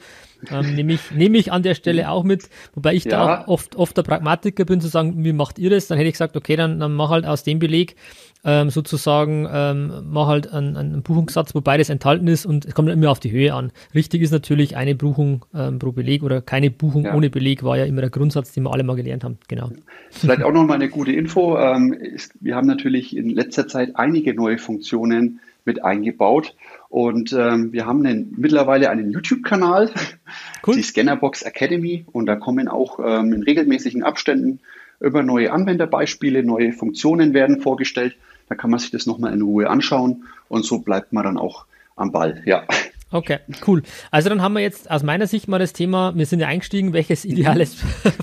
Ähm, nehme ich, nehme ich an der Stelle auch mit. Wobei ich ja. da auch oft, oft der Pragmatiker bin, zu sagen, wie macht ihr das? Dann hätte ich gesagt, okay, dann, dann mach halt aus dem Beleg ähm, sozusagen ähm, mach halt einen, einen Buchungssatz, wo beides enthalten ist und es kommt immer auf die Höhe an. Richtig ist natürlich eine Buchung ähm, pro Beleg oder keine Buchung ja. ohne Beleg war ja immer der Grundsatz, den wir alle mal gelernt haben. Genau. Vielleicht auch noch mal eine gute Info. Ähm, wir haben natürlich in letzter Zeit einige neue Funktionen mit eingebaut. Und ähm, wir haben einen, mittlerweile einen YouTube-Kanal, cool. die Scannerbox Academy. Und da kommen auch ähm, in regelmäßigen Abständen über neue Anwenderbeispiele, neue Funktionen werden vorgestellt. Da kann man sich das nochmal in Ruhe anschauen und so bleibt man dann auch am Ball. Ja. Okay, cool. Also dann haben wir jetzt aus meiner Sicht mal das Thema, wir sind ja eingestiegen, welches ideales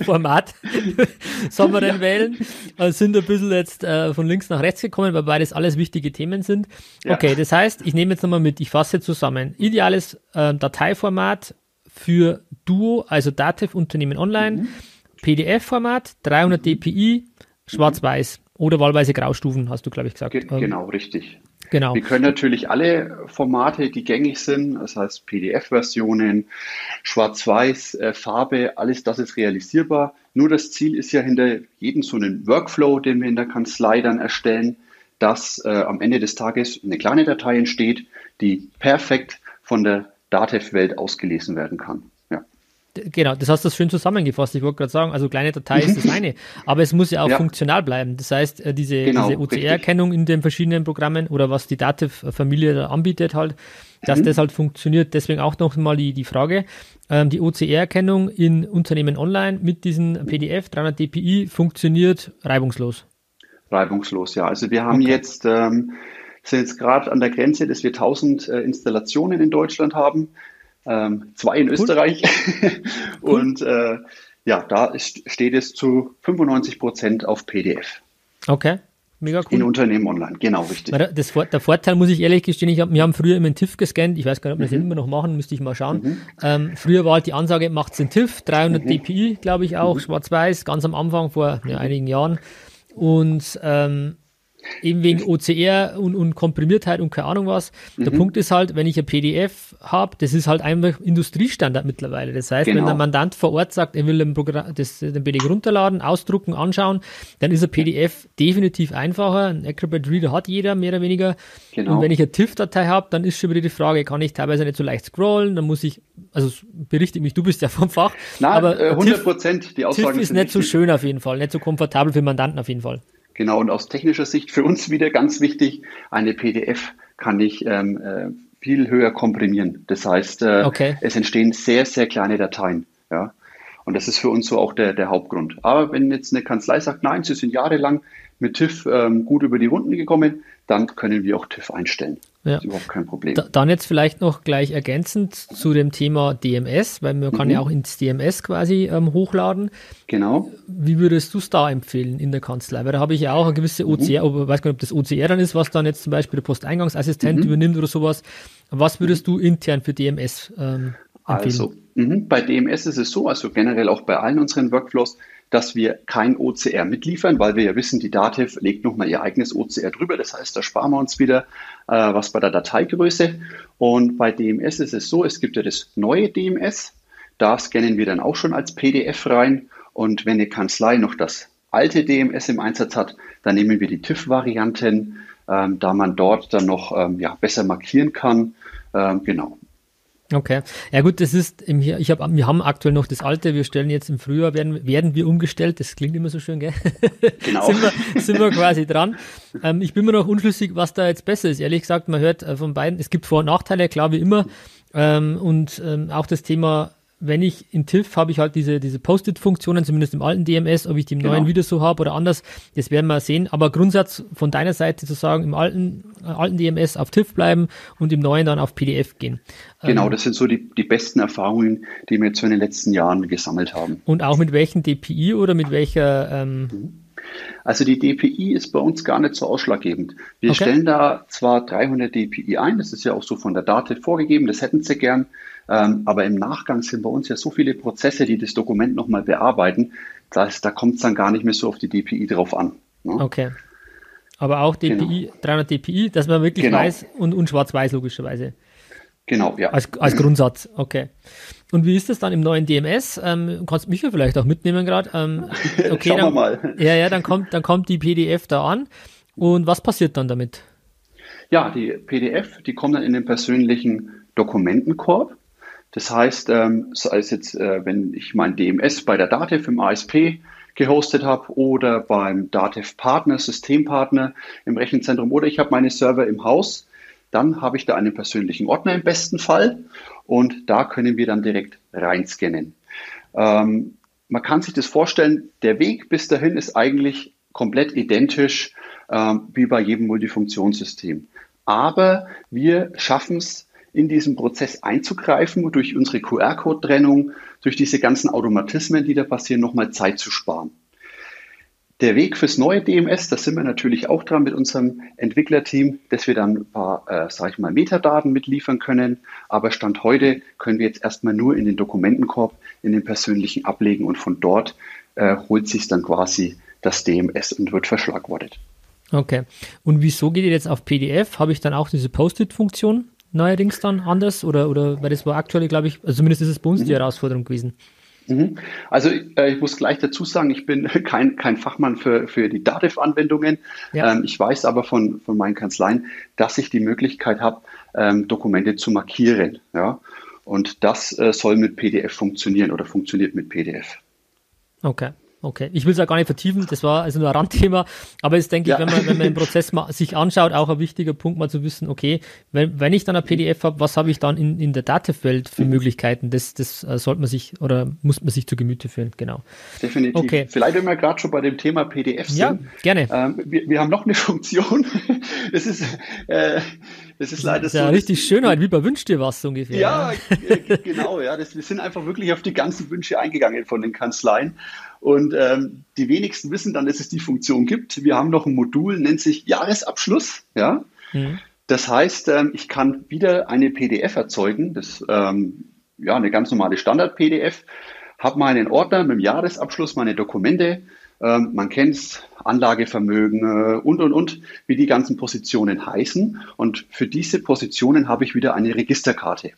Format sollen wir denn ja. wählen? Also sind ein bisschen jetzt äh, von links nach rechts gekommen, weil beides alles wichtige Themen sind. Ja. Okay, das heißt, ich nehme jetzt nochmal mit, ich fasse zusammen. Ideales äh, Dateiformat für Duo, also Dativ Unternehmen Online, mhm. PDF-Format, 300 dpi, schwarz-weiß oder wahlweise Graustufen, hast du, glaube ich, gesagt. Ge ähm, genau, richtig. Genau. Wir können natürlich alle Formate, die gängig sind, das heißt PDF-Versionen, Schwarz-Weiß, äh, Farbe, alles das ist realisierbar. Nur das Ziel ist ja hinter jedem so einen Workflow, den wir in der Kanzlei dann erstellen, dass äh, am Ende des Tages eine kleine Datei entsteht, die perfekt von der Datev-Welt ausgelesen werden kann. Genau, das hast du schön zusammengefasst. Ich wollte gerade sagen, also kleine Datei ist das eine, aber es muss ja auch ja. funktional bleiben. Das heißt, äh, diese, genau, diese OCR-Erkennung in den verschiedenen Programmen oder was die Dativ-Familie anbietet halt, dass mhm. das halt funktioniert. Deswegen auch noch mal die, die Frage, ähm, die OCR-Erkennung in Unternehmen online mit diesen PDF 300 dpi funktioniert reibungslos. Reibungslos, ja. Also wir haben okay. jetzt, ähm, sind jetzt gerade an der Grenze, dass wir 1000 äh, Installationen in Deutschland haben ähm, zwei in. Österreich. cool. Und äh, ja, da ist, steht es zu 95 Prozent auf PDF. Okay. Mega cool. In Unternehmen online, genau, richtig. Das, der Vorteil, muss ich ehrlich gestehen, ich hab, wir haben früher immer einen TIFF gescannt. Ich weiß gar nicht, ob wir mhm. das immer noch machen, müsste ich mal schauen. Mhm. Ähm, früher war halt die Ansage, macht es den TIFF, 300 mhm. dpi, glaube ich auch, mhm. schwarz-weiß, ganz am Anfang, vor ja, einigen Jahren. Und ähm, Eben wegen OCR und, und Komprimiertheit und keine Ahnung was. Mhm. Der Punkt ist halt, wenn ich ein PDF habe, das ist halt einfach Industriestandard mittlerweile. Das heißt, genau. wenn der Mandant vor Ort sagt, er will den, Programm, das, den PDF runterladen, ausdrucken, anschauen, dann ist ein PDF definitiv einfacher. Ein Acrobat Reader hat jeder, mehr oder weniger. Genau. Und wenn ich eine TIFF-Datei habe, dann ist schon wieder die Frage, kann ich teilweise nicht so leicht scrollen, dann muss ich, also berichte mich, du bist ja vom Fach. Nein, aber 100 Prozent, die Aussagen TIFF ist nicht so schön auf jeden Fall, nicht so komfortabel für Mandanten auf jeden Fall. Genau, und aus technischer Sicht für uns wieder ganz wichtig, eine PDF kann ich ähm, äh, viel höher komprimieren. Das heißt, äh, okay. es entstehen sehr, sehr kleine Dateien. Ja? Und das ist für uns so auch der, der Hauptgrund. Aber wenn jetzt eine Kanzlei sagt, nein, sie sind jahrelang mit TÜV ähm, gut über die Runden gekommen, dann können wir auch TÜV einstellen. Ja. Ist überhaupt kein Problem. Da, dann jetzt vielleicht noch gleich ergänzend zu dem Thema DMS, weil man mhm. kann ja auch ins DMS quasi ähm, hochladen. Genau. Wie würdest du es da empfehlen in der Kanzlei? Weil da habe ich ja auch eine gewisse OCR, mhm. weiß gar nicht, ob das OCR dann ist, was dann jetzt zum Beispiel der Posteingangsassistent mhm. übernimmt oder sowas. Was würdest du intern für DMS ähm, empfehlen? Also, mh, bei DMS ist es so, also generell auch bei allen unseren Workflows, dass wir kein OCR mitliefern, weil wir ja wissen, die Dativ legt nochmal ihr eigenes OCR drüber. Das heißt, da sparen wir uns wieder äh, was bei der Dateigröße. Und bei DMS ist es so, es gibt ja das neue DMS. Da scannen wir dann auch schon als PDF rein. Und wenn eine Kanzlei noch das alte DMS im Einsatz hat, dann nehmen wir die TÜV-Varianten, ähm, da man dort dann noch ähm, ja, besser markieren kann. Ähm, genau. Okay. Ja gut, das ist, im, ich hab, wir haben aktuell noch das alte, wir stellen jetzt im Frühjahr, werden, werden wir umgestellt, das klingt immer so schön, gell? Genau. sind, wir, sind wir quasi dran. Ähm, ich bin mir noch unschlüssig, was da jetzt besser ist. Ehrlich gesagt, man hört äh, von beiden, es gibt Vor- und Nachteile, klar wie immer. Ähm, und ähm, auch das Thema wenn ich in TIFF habe ich halt diese, diese Post-it-Funktionen, zumindest im alten DMS, ob ich die im genau. neuen wieder so habe oder anders, das werden wir sehen. Aber Grundsatz von deiner Seite zu sagen, im alten, äh, alten DMS auf TIFF bleiben und im neuen dann auf PDF gehen. Genau, ähm, das sind so die, die besten Erfahrungen, die wir jetzt so in den letzten Jahren gesammelt haben. Und auch mit welchen DPI oder mit welcher ähm, mhm. also die DPI ist bei uns gar nicht so ausschlaggebend. Wir okay. stellen da zwar 300 DPI ein, das ist ja auch so von der Dativ vorgegeben, das hätten sie gern, ähm, aber im Nachgang sind bei uns ja so viele Prozesse, die das Dokument nochmal bearbeiten, dass da kommt es dann gar nicht mehr so auf die DPI drauf an. Ne? Okay. Aber auch DPI, genau. 300 DPI, dass man wirklich genau. weiß und, und schwarz-weiß logischerweise. Genau, ja. Als, als Grundsatz, okay. Und wie ist das dann im neuen DMS? Ähm, kannst mich ja vielleicht auch mitnehmen gerade. Ähm, okay, Schauen dann, wir mal. Ja, ja, dann kommt, dann kommt die PDF da an. Und was passiert dann damit? Ja, die PDF, die kommt dann in den persönlichen Dokumentenkorb. Das heißt, ähm, sei es jetzt, äh, wenn ich mein DMS bei der Dativ im ASP gehostet habe oder beim Dativ Partner, Systempartner im Rechenzentrum oder ich habe meine Server im Haus, dann habe ich da einen persönlichen Ordner im besten Fall und da können wir dann direkt reinscannen. Ähm, man kann sich das vorstellen, der Weg bis dahin ist eigentlich komplett identisch ähm, wie bei jedem Multifunktionssystem. Aber wir schaffen es, in diesen Prozess einzugreifen und durch unsere QR-Code-Trennung, durch diese ganzen Automatismen, die da passieren, nochmal Zeit zu sparen. Der Weg fürs neue DMS, da sind wir natürlich auch dran mit unserem Entwicklerteam, dass wir dann ein paar, äh, sage ich mal, Metadaten mitliefern können. Aber Stand heute können wir jetzt erstmal nur in den Dokumentenkorb, in den persönlichen ablegen und von dort äh, holt sich dann quasi das DMS und wird verschlagwortet. Okay. Und wieso geht ihr jetzt auf PDF? Habe ich dann auch diese Post-it-Funktion? Neuerdings dann anders? Oder, oder weil das war aktuell, glaube ich, also zumindest ist es bei uns mhm. die Herausforderung gewesen. Mhm. Also äh, ich muss gleich dazu sagen, ich bin kein, kein Fachmann für, für die Dativ-Anwendungen. Ja. Ähm, ich weiß aber von, von meinen Kanzleien, dass ich die Möglichkeit habe, ähm, Dokumente zu markieren. Ja? Und das äh, soll mit PDF funktionieren oder funktioniert mit PDF. Okay. Okay, ich will es ja gar nicht vertiefen, das war also nur ein Randthema, aber jetzt denke ich, wenn man, wenn man den Prozess mal sich anschaut, auch ein wichtiger Punkt mal zu wissen, okay, wenn, wenn ich dann ein PDF habe, was habe ich dann in, in der Datewelt für Möglichkeiten? Das, das äh, sollte man sich oder muss man sich zu Gemüte führen, genau. Definitiv. Okay. Vielleicht, wenn wir gerade schon bei dem Thema PDF sind. Ja, gerne. Ähm, wir, wir haben noch eine Funktion, das ist, äh, das ist leider das ist ja so. richtig Schönheit, wie bei Wünsch dir was ungefähr. Ja, ja. genau, ja. Das, wir sind einfach wirklich auf die ganzen Wünsche eingegangen von den Kanzleien. Und ähm, die wenigsten wissen dann, dass es die Funktion gibt. Wir haben noch ein Modul, nennt sich Jahresabschluss. Ja? Mhm. Das heißt, ähm, ich kann wieder eine PDF erzeugen, das ähm, ja eine ganz normale Standard-PDF, habe meinen Ordner mit dem Jahresabschluss, meine Dokumente, ähm, man kennt es, Anlagevermögen äh, und und und, wie die ganzen Positionen heißen. Und für diese Positionen habe ich wieder eine Registerkarte.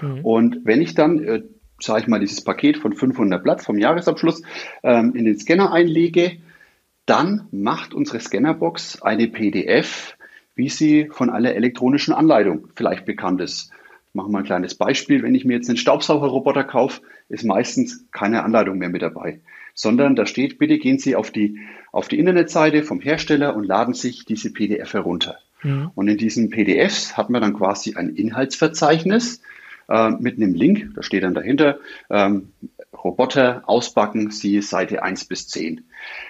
Mhm. Und wenn ich dann äh, sage ich mal, dieses Paket von 500 Blatt vom Jahresabschluss ähm, in den Scanner einlege, dann macht unsere Scannerbox eine PDF, wie sie von aller elektronischen Anleitung vielleicht bekannt ist. Machen wir ein kleines Beispiel. Wenn ich mir jetzt einen Staubsaugerroboter kaufe, ist meistens keine Anleitung mehr mit dabei, sondern da steht, bitte gehen Sie auf die, auf die Internetseite vom Hersteller und laden sich diese PDF herunter. Mhm. Und in diesen PDFs hat man dann quasi ein Inhaltsverzeichnis, äh, mit einem Link, da steht dann dahinter, ähm, Roboter ausbacken, siehe Seite 1 bis 10.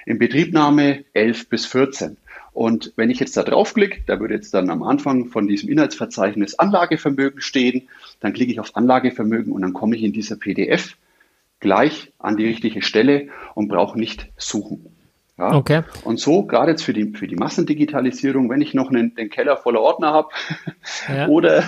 In Betriebnahme 11 bis 14. Und wenn ich jetzt da draufklicke, da würde jetzt dann am Anfang von diesem Inhaltsverzeichnis Anlagevermögen stehen, dann klicke ich auf Anlagevermögen und dann komme ich in dieser PDF gleich an die richtige Stelle und brauche nicht suchen. Ja? Okay. Und so, gerade jetzt für die, für die Massendigitalisierung, wenn ich noch einen, den Keller voller Ordner habe ja. oder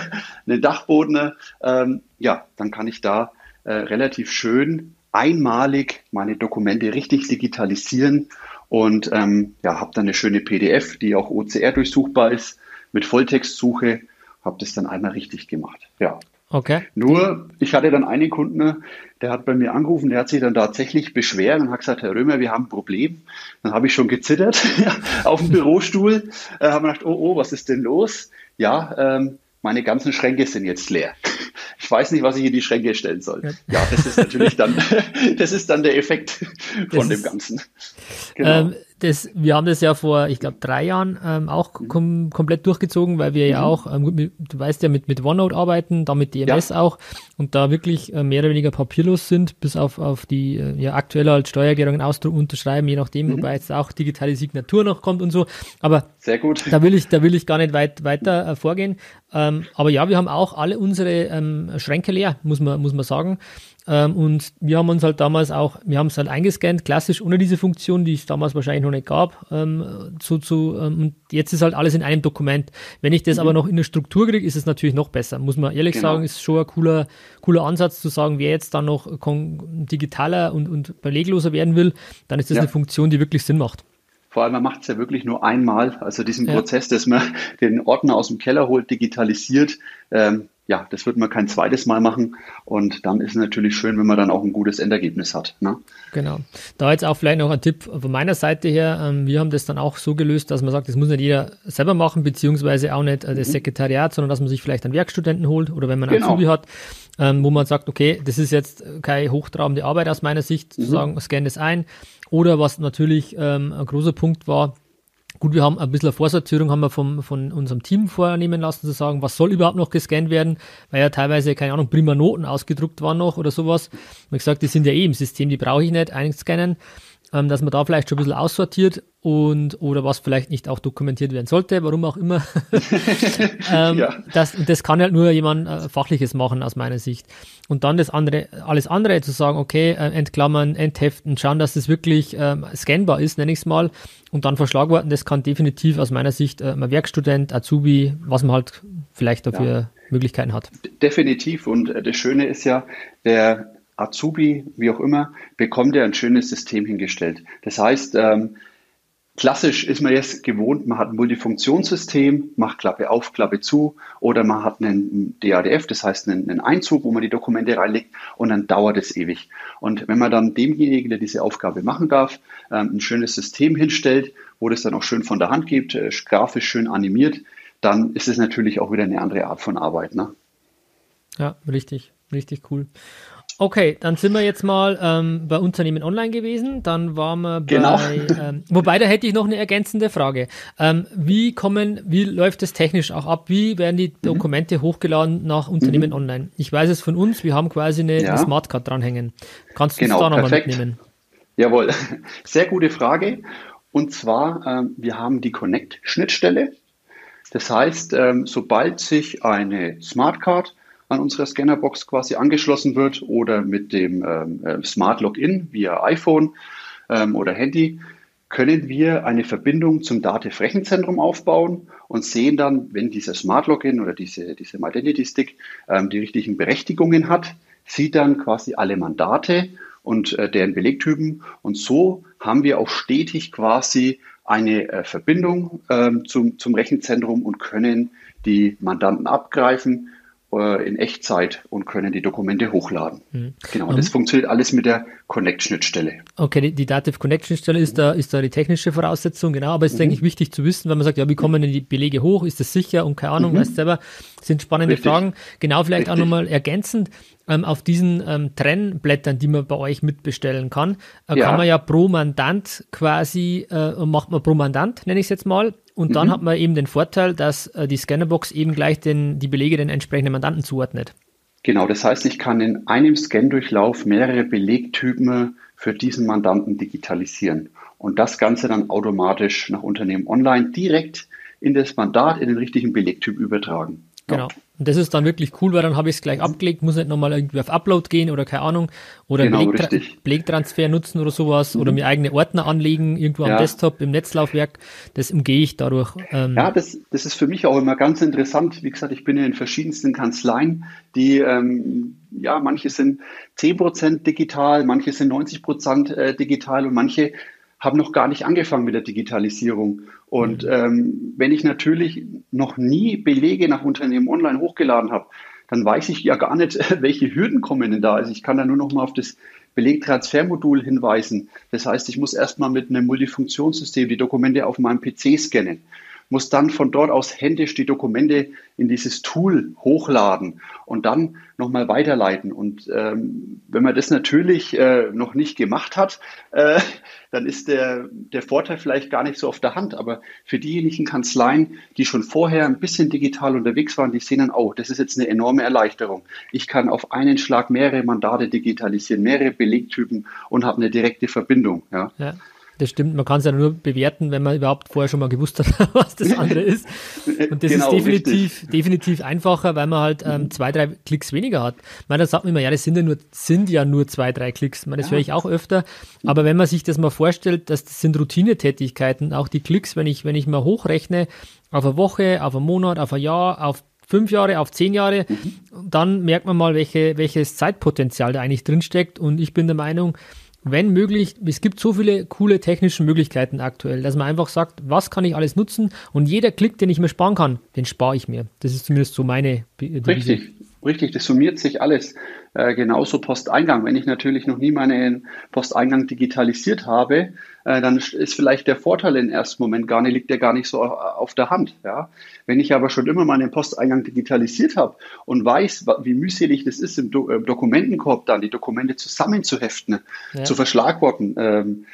einen Dachboden, ähm, ja, dann kann ich da äh, relativ schön einmalig meine Dokumente richtig digitalisieren und ähm, ja, habe dann eine schöne PDF, die auch OCR durchsuchbar ist, mit Volltextsuche, habe das dann einmal richtig gemacht. Ja. Okay. Nur, ich hatte dann einen Kunden, der hat bei mir angerufen, der hat sich dann tatsächlich beschwert und hat gesagt, Herr Römer, wir haben ein Problem. Dann habe ich schon gezittert auf dem Bürostuhl, äh, habe gedacht, oh, oh, was ist denn los? Ja, ähm, meine ganzen Schränke sind jetzt leer. Ich weiß nicht, was ich in die Schränke stellen soll. Ja, das ist natürlich dann, das ist dann der Effekt von das dem Ganzen. Genau. Ähm, das, wir haben das ja vor, ich glaube, drei Jahren ähm, auch mhm. kom komplett durchgezogen, weil wir mhm. ja auch, ähm, mit, du weißt ja, mit, mit OneNote arbeiten, da mit DMS ja. auch und da wirklich äh, mehr oder weniger papierlos sind, bis auf, auf die äh, ja aktuell als Steuererklärungen ausdrucken, unterschreiben, je nachdem, mhm. wobei jetzt auch digitale Signatur noch kommt und so. Aber sehr gut. Da will ich, da will ich gar nicht weit weiter äh, vorgehen. Ähm, aber ja, wir haben auch alle unsere ähm, Schränke leer, muss man, muss man sagen. Ähm, und wir haben uns halt damals auch, wir haben es halt eingescannt, klassisch ohne diese Funktion, die es damals wahrscheinlich noch nicht gab. Ähm, zu, zu, ähm, und jetzt ist halt alles in einem Dokument. Wenn ich das mhm. aber noch in der Struktur kriege, ist es natürlich noch besser. Muss man ehrlich genau. sagen, ist schon ein cooler, cooler Ansatz zu sagen, wer jetzt dann noch digitaler und, und belegloser werden will, dann ist das ja. eine Funktion, die wirklich Sinn macht. Vor allem, man macht es ja wirklich nur einmal. Also diesen ja. Prozess, dass man den Ordner aus dem Keller holt, digitalisiert, ähm, ja, das wird man kein zweites Mal machen. Und dann ist es natürlich schön, wenn man dann auch ein gutes Endergebnis hat. Ne? Genau. Da jetzt auch vielleicht noch ein Tipp von meiner Seite her. Ähm, wir haben das dann auch so gelöst, dass man sagt, das muss nicht jeder selber machen, beziehungsweise auch nicht äh, das mhm. Sekretariat, sondern dass man sich vielleicht einen Werkstudenten holt oder wenn man einen genau. Azubi hat, ähm, wo man sagt, okay, das ist jetzt keine hochtrabende Arbeit aus meiner Sicht, mhm. zu sagen, scan das ein. Oder was natürlich ähm, ein großer Punkt war, Gut, wir haben ein bisschen Vorsortierung haben wir vom, von unserem Team vornehmen lassen, zu sagen, was soll überhaupt noch gescannt werden, weil ja teilweise, keine Ahnung, prima Noten ausgedruckt waren noch oder sowas. Und gesagt, die sind ja eh im System, die brauche ich nicht einscannen. Ähm, dass man da vielleicht schon ein bisschen aussortiert und oder was vielleicht nicht auch dokumentiert werden sollte, warum auch immer. ähm, ja. das, das kann halt nur jemand äh, Fachliches machen aus meiner Sicht. Und dann das andere, alles andere zu sagen, okay, äh, entklammern, entheften, schauen, dass das wirklich ähm, scannbar ist, nenne ich es mal, und dann verschlagworten, das kann definitiv aus meiner Sicht äh, ein Werkstudent, Azubi, was man halt vielleicht dafür ja. Möglichkeiten hat. Definitiv. Und äh, das Schöne ist ja, der Azubi, wie auch immer, bekommt er ein schönes System hingestellt. Das heißt, ähm, klassisch ist man jetzt gewohnt, man hat ein Multifunktionssystem, macht Klappe auf, Klappe zu oder man hat einen DADF, das heißt einen, Einzug, wo man die Dokumente reinlegt und dann dauert es ewig. Und wenn man dann demjenigen, der diese Aufgabe machen darf, ähm, ein schönes System hinstellt, wo das dann auch schön von der Hand gibt, äh, grafisch schön animiert, dann ist es natürlich auch wieder eine andere Art von Arbeit. Ne? Ja, richtig. Richtig cool. Okay, dann sind wir jetzt mal ähm, bei Unternehmen online gewesen. Dann waren wir bei, genau. ähm, wobei da hätte ich noch eine ergänzende Frage. Ähm, wie kommen, wie läuft es technisch auch ab? Wie werden die mhm. Dokumente mhm. hochgeladen nach Unternehmen mhm. online? Ich weiß es von uns, wir haben quasi eine, ja. eine Smartcard dranhängen. Kannst du genau, uns da nochmal mitnehmen? Jawohl, sehr gute Frage. Und zwar, ähm, wir haben die Connect-Schnittstelle. Das heißt, ähm, sobald sich eine Smartcard an unserer Scannerbox quasi angeschlossen wird oder mit dem ähm, äh, Smart Login via iPhone ähm, oder Handy, können wir eine Verbindung zum Dativ Rechenzentrum aufbauen und sehen dann, wenn dieser Smart Login oder diese, diese Identity Stick ähm, die richtigen Berechtigungen hat, sieht dann quasi alle Mandate und äh, deren Belegtypen. Und so haben wir auch stetig quasi eine äh, Verbindung ähm, zum, zum Rechenzentrum und können die Mandanten abgreifen, äh, in Echtzeit und können die Dokumente hochladen. Mhm. Genau, und das mhm. funktioniert alles mit der Connect-Schnittstelle. Okay, die, die Dativ Connect-Schnittstelle ist da, ist da die technische Voraussetzung, genau, aber es ist mhm. eigentlich wichtig zu wissen, wenn man sagt, ja, wie kommen denn die Belege hoch, ist das sicher und keine Ahnung, mhm. weißt selber, sind spannende Richtig. Fragen. Genau, vielleicht Richtig. auch nochmal ergänzend, ähm, auf diesen ähm, Trennblättern, die man bei euch mitbestellen kann, äh, ja. kann man ja pro Mandant quasi, äh, macht man pro Mandant, nenne ich es jetzt mal, und dann mhm. hat man eben den Vorteil, dass äh, die Scannerbox eben gleich den, die Belege den entsprechenden Mandanten zuordnet. Genau, das heißt, ich kann in einem Scan-Durchlauf mehrere Belegtypen für diesen Mandanten digitalisieren und das Ganze dann automatisch nach Unternehmen online direkt in das Mandat, in den richtigen Belegtyp übertragen. Genau. Und das ist dann wirklich cool, weil dann habe ich es gleich abgelegt, muss nicht nochmal irgendwie auf Upload gehen oder keine Ahnung. Oder genau, Belegtra Belegtransfer nutzen oder sowas mhm. oder mir eigene Ordner anlegen, irgendwo ja. am Desktop, im Netzlaufwerk. Das umgehe ich dadurch. Ähm. Ja, das, das ist für mich auch immer ganz interessant. Wie gesagt, ich bin ja in verschiedensten Kanzleien, die ähm, ja, manche sind 10% digital, manche sind 90% äh, digital und manche haben noch gar nicht angefangen mit der Digitalisierung. Und mhm. ähm, wenn ich natürlich noch nie Belege nach Unternehmen online hochgeladen habe, dann weiß ich ja gar nicht, welche Hürden kommen denn da. Also ich kann da nur noch mal auf das Belegtransfermodul hinweisen. Das heißt, ich muss erstmal mit einem Multifunktionssystem die Dokumente auf meinem PC scannen muss dann von dort aus händisch die Dokumente in dieses Tool hochladen und dann nochmal weiterleiten. Und ähm, wenn man das natürlich äh, noch nicht gemacht hat, äh, dann ist der, der Vorteil vielleicht gar nicht so auf der Hand. Aber für diejenigen Kanzleien, die schon vorher ein bisschen digital unterwegs waren, die sehen dann, oh, das ist jetzt eine enorme Erleichterung. Ich kann auf einen Schlag mehrere Mandate digitalisieren, mehrere Belegtypen und habe eine direkte Verbindung. Ja. ja. Das stimmt, man kann es ja nur bewerten, wenn man überhaupt vorher schon mal gewusst hat, was das andere ist. Und das genau, ist definitiv, definitiv einfacher, weil man halt ähm, zwei, drei Klicks weniger hat. Ich meine, da sagt man immer, ja, das sind ja nur, sind ja nur zwei, drei Klicks. Ich meine, das ja. höre ich auch öfter. Aber wenn man sich das mal vorstellt, dass das sind Routinetätigkeiten, auch die Klicks, wenn ich, wenn ich mal hochrechne, auf eine Woche, auf einen Monat, auf ein Jahr, auf fünf Jahre, auf zehn Jahre, mhm. dann merkt man mal, welche, welches Zeitpotenzial da eigentlich drinsteckt. Und ich bin der Meinung, wenn möglich, es gibt so viele coole technische Möglichkeiten aktuell, dass man einfach sagt, was kann ich alles nutzen und jeder Klick, den ich mir sparen kann, den spare ich mir. Das ist zumindest so meine Devise. Richtig, richtig, das summiert sich alles. Äh, genauso Posteingang. Wenn ich natürlich noch nie meinen Posteingang digitalisiert habe, dann ist vielleicht der Vorteil im ersten Moment gar nicht, liegt der gar nicht so auf der Hand. Ja? Wenn ich aber schon immer meinen Posteingang digitalisiert habe und weiß, wie mühselig das ist, im äh, Dokumentenkorb dann die Dokumente zusammenzuheften, ja. zu verschlagworten, ähm,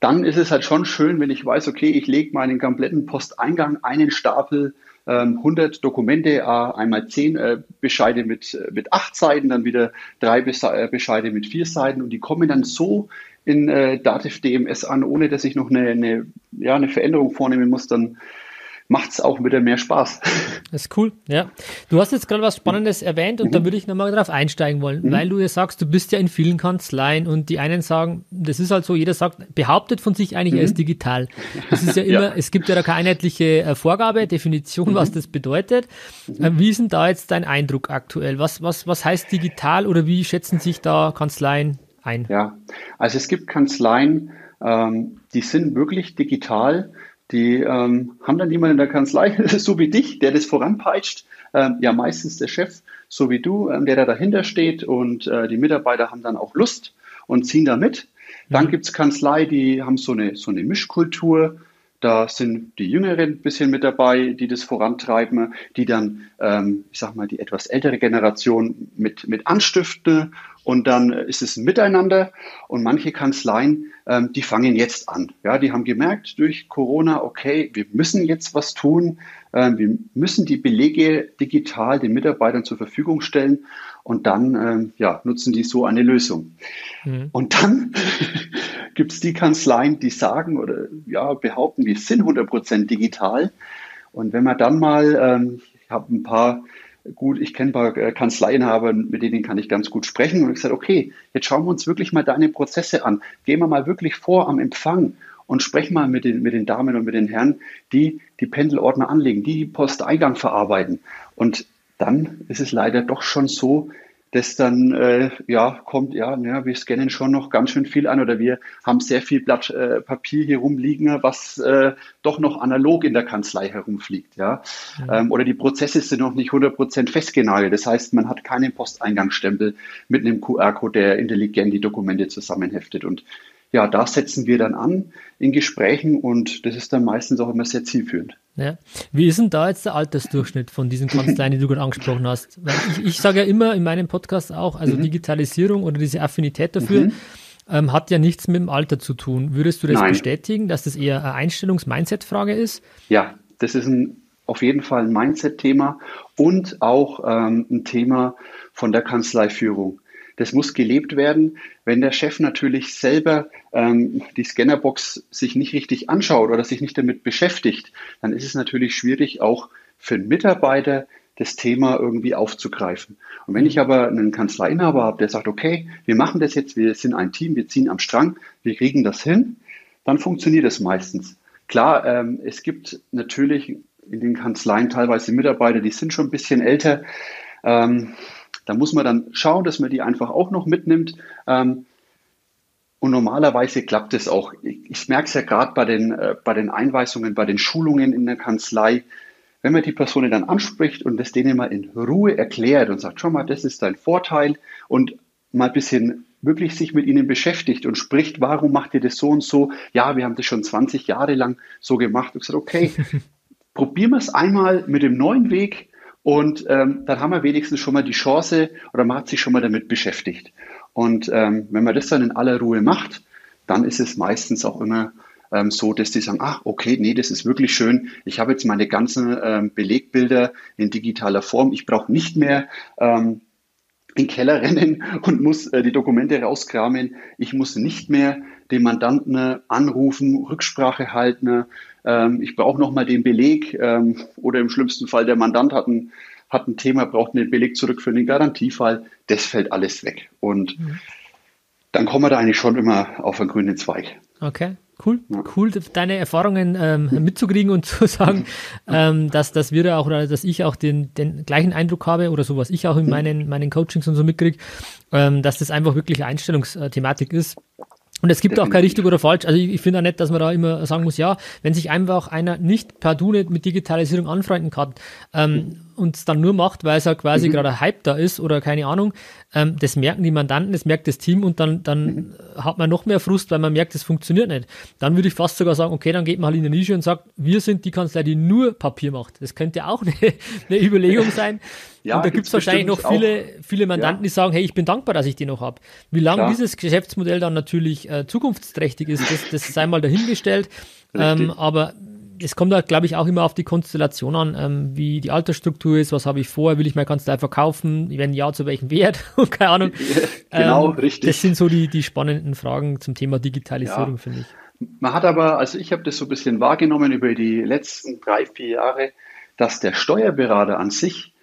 dann ist es halt schon schön, wenn ich weiß, okay, ich lege meinen kompletten Posteingang einen Stapel 100 ähm, Dokumente, äh, einmal 10 äh, Bescheide mit, äh, mit 8 Seiten, dann wieder drei Bescheide mit 4 Seiten und die kommen dann so in äh, Dativ DMS an, ohne dass ich noch eine, eine, ja, eine Veränderung vornehmen muss, dann macht es auch wieder mehr Spaß. Das ist cool, ja. Du hast jetzt gerade was Spannendes erwähnt und mhm. da würde ich nochmal darauf einsteigen wollen, mhm. weil du ja sagst, du bist ja in vielen Kanzleien und die einen sagen, das ist halt so, jeder sagt, behauptet von sich eigentlich, mhm. er ist digital. Das ist ja immer, ja. es gibt ja da keine einheitliche äh, Vorgabe, Definition, was mhm. das bedeutet. Mhm. Äh, wie ist denn da jetzt dein Eindruck aktuell? Was, was, was heißt digital oder wie schätzen sich da Kanzleien ein? Ja, also es gibt Kanzleien, ähm, die sind wirklich digital die ähm, haben dann jemanden in der Kanzlei, so wie dich, der das voranpeitscht. Ähm, ja, meistens der Chef, so wie du, ähm, der da dahinter steht. Und äh, die Mitarbeiter haben dann auch Lust und ziehen da mit. Dann mhm. gibt es Kanzlei, die haben so eine, so eine Mischkultur. Da sind die Jüngeren ein bisschen mit dabei, die das vorantreiben, die dann, ähm, ich sag mal, die etwas ältere Generation mit, mit anstiften und dann ist es ein Miteinander und manche Kanzleien, ähm, die fangen jetzt an. Ja, die haben gemerkt durch Corona, okay, wir müssen jetzt was tun. Ähm, wir müssen die Belege digital den Mitarbeitern zur Verfügung stellen und dann ähm, ja, nutzen die so eine Lösung. Mhm. Und dann gibt es die Kanzleien, die sagen oder ja, behaupten, wir sind 100% digital. Und wenn man dann mal, ähm, ich habe ein paar gut, ich kenne ein paar äh, Kanzleienhaber, mit denen kann ich ganz gut sprechen. Und ich gesagt, okay, jetzt schauen wir uns wirklich mal deine Prozesse an. Gehen wir mal wirklich vor am Empfang und sprechen mal mit den, mit den Damen und mit den Herren, die die Pendelordner anlegen, die die Posteingang verarbeiten. Und dann ist es leider doch schon so, das dann äh, ja kommt, ja, ja, wir scannen schon noch ganz schön viel an oder wir haben sehr viel Blatt äh, Papier hier rumliegen, was äh, doch noch analog in der Kanzlei herumfliegt, ja. Mhm. Ähm, oder die Prozesse sind noch nicht 100% festgenagelt. Das heißt, man hat keinen Posteingangsstempel mit einem QR-Code, der intelligent die Dokumente zusammenheftet. Und ja, da setzen wir dann an in Gesprächen und das ist dann meistens auch immer sehr zielführend. Ja. Wie ist denn da jetzt der Altersdurchschnitt von diesen Kanzleien, die du gerade angesprochen hast? Weil ich, ich sage ja immer in meinem Podcast auch, also mhm. Digitalisierung oder diese Affinität dafür mhm. ähm, hat ja nichts mit dem Alter zu tun. Würdest du das Nein. bestätigen, dass das eher eine Einstellungs-Mindset-Frage ist? Ja, das ist ein, auf jeden Fall ein Mindset-Thema und auch ähm, ein Thema von der Kanzleiführung. Das muss gelebt werden. Wenn der Chef natürlich selber ähm, die Scannerbox sich nicht richtig anschaut oder sich nicht damit beschäftigt, dann ist es natürlich schwierig, auch für einen Mitarbeiter das Thema irgendwie aufzugreifen. Und wenn ich aber einen Kanzleiinhaber habe, der sagt, okay, wir machen das jetzt, wir sind ein Team, wir ziehen am Strang, wir kriegen das hin, dann funktioniert es meistens. Klar, ähm, es gibt natürlich in den Kanzleien teilweise Mitarbeiter, die sind schon ein bisschen älter. Ähm, da muss man dann schauen, dass man die einfach auch noch mitnimmt. Ähm, und normalerweise klappt es auch. Ich, ich merke es ja gerade bei den, äh, bei den Einweisungen, bei den Schulungen in der Kanzlei. Wenn man die Personen dann anspricht und das denen mal in Ruhe erklärt und sagt, schau mal, das ist dein Vorteil und mal ein bisschen wirklich sich mit ihnen beschäftigt und spricht, warum macht ihr das so und so? Ja, wir haben das schon 20 Jahre lang so gemacht. Und gesagt, okay, probieren wir es einmal mit dem neuen Weg und ähm, dann haben wir wenigstens schon mal die Chance oder man hat sich schon mal damit beschäftigt. Und ähm, wenn man das dann in aller Ruhe macht, dann ist es meistens auch immer ähm, so, dass die sagen, ach, okay, nee, das ist wirklich schön. Ich habe jetzt meine ganzen ähm, Belegbilder in digitaler Form. Ich brauche nicht mehr ähm, in den Keller rennen und muss äh, die Dokumente rauskramen. Ich muss nicht mehr den Mandanten äh, anrufen, Rücksprache halten, ähm, ich brauche nochmal den Beleg ähm, oder im schlimmsten Fall der Mandant hat ein, hat ein Thema, braucht einen Beleg zurück für den Garantiefall. Das fällt alles weg. Und mhm. dann kommen wir da eigentlich schon immer auf einen grünen Zweig. Okay. Cool, cool, deine Erfahrungen ähm, mitzukriegen und zu sagen, ähm, dass, dass wir da auch oder dass ich auch den, den gleichen Eindruck habe oder so, was ich auch in meinen, meinen Coachings und so mitkriege, ähm, dass das einfach wirklich Einstellungsthematik ist. Und es gibt auch kein richtig oder falsch. Also ich, ich finde auch nicht, dass man da immer sagen muss, ja, wenn sich einfach einer nicht per Du nicht mit Digitalisierung anfreunden kann ähm, und es dann nur macht, weil es ja quasi mhm. gerade ein Hype da ist oder keine Ahnung, ähm, das merken die Mandanten, das merkt das Team und dann, dann mhm. hat man noch mehr Frust, weil man merkt, es funktioniert nicht. Dann würde ich fast sogar sagen, okay, dann geht man halt in die Nische und sagt, wir sind die Kanzlei, die nur Papier macht. Das könnte auch eine, eine Überlegung sein. Ja, und da gibt es wahrscheinlich noch viele, viele Mandanten, ja. die sagen, hey, ich bin dankbar, dass ich die noch habe. Wie lange dieses Geschäftsmodell dann natürlich äh, zukunftsträchtig ist, das, das sei mal dahingestellt. Ähm, aber es kommt halt, glaube ich, auch immer auf die Konstellation an, ähm, wie die Altersstruktur ist, was habe ich vor, will ich meine Kanzlei verkaufen, wenn ja, zu welchem Wert, keine Ahnung. genau, ähm, richtig. Das sind so die, die spannenden Fragen zum Thema Digitalisierung, ja. finde ich. Man hat aber, also ich habe das so ein bisschen wahrgenommen über die letzten drei, vier Jahre, dass der Steuerberater an sich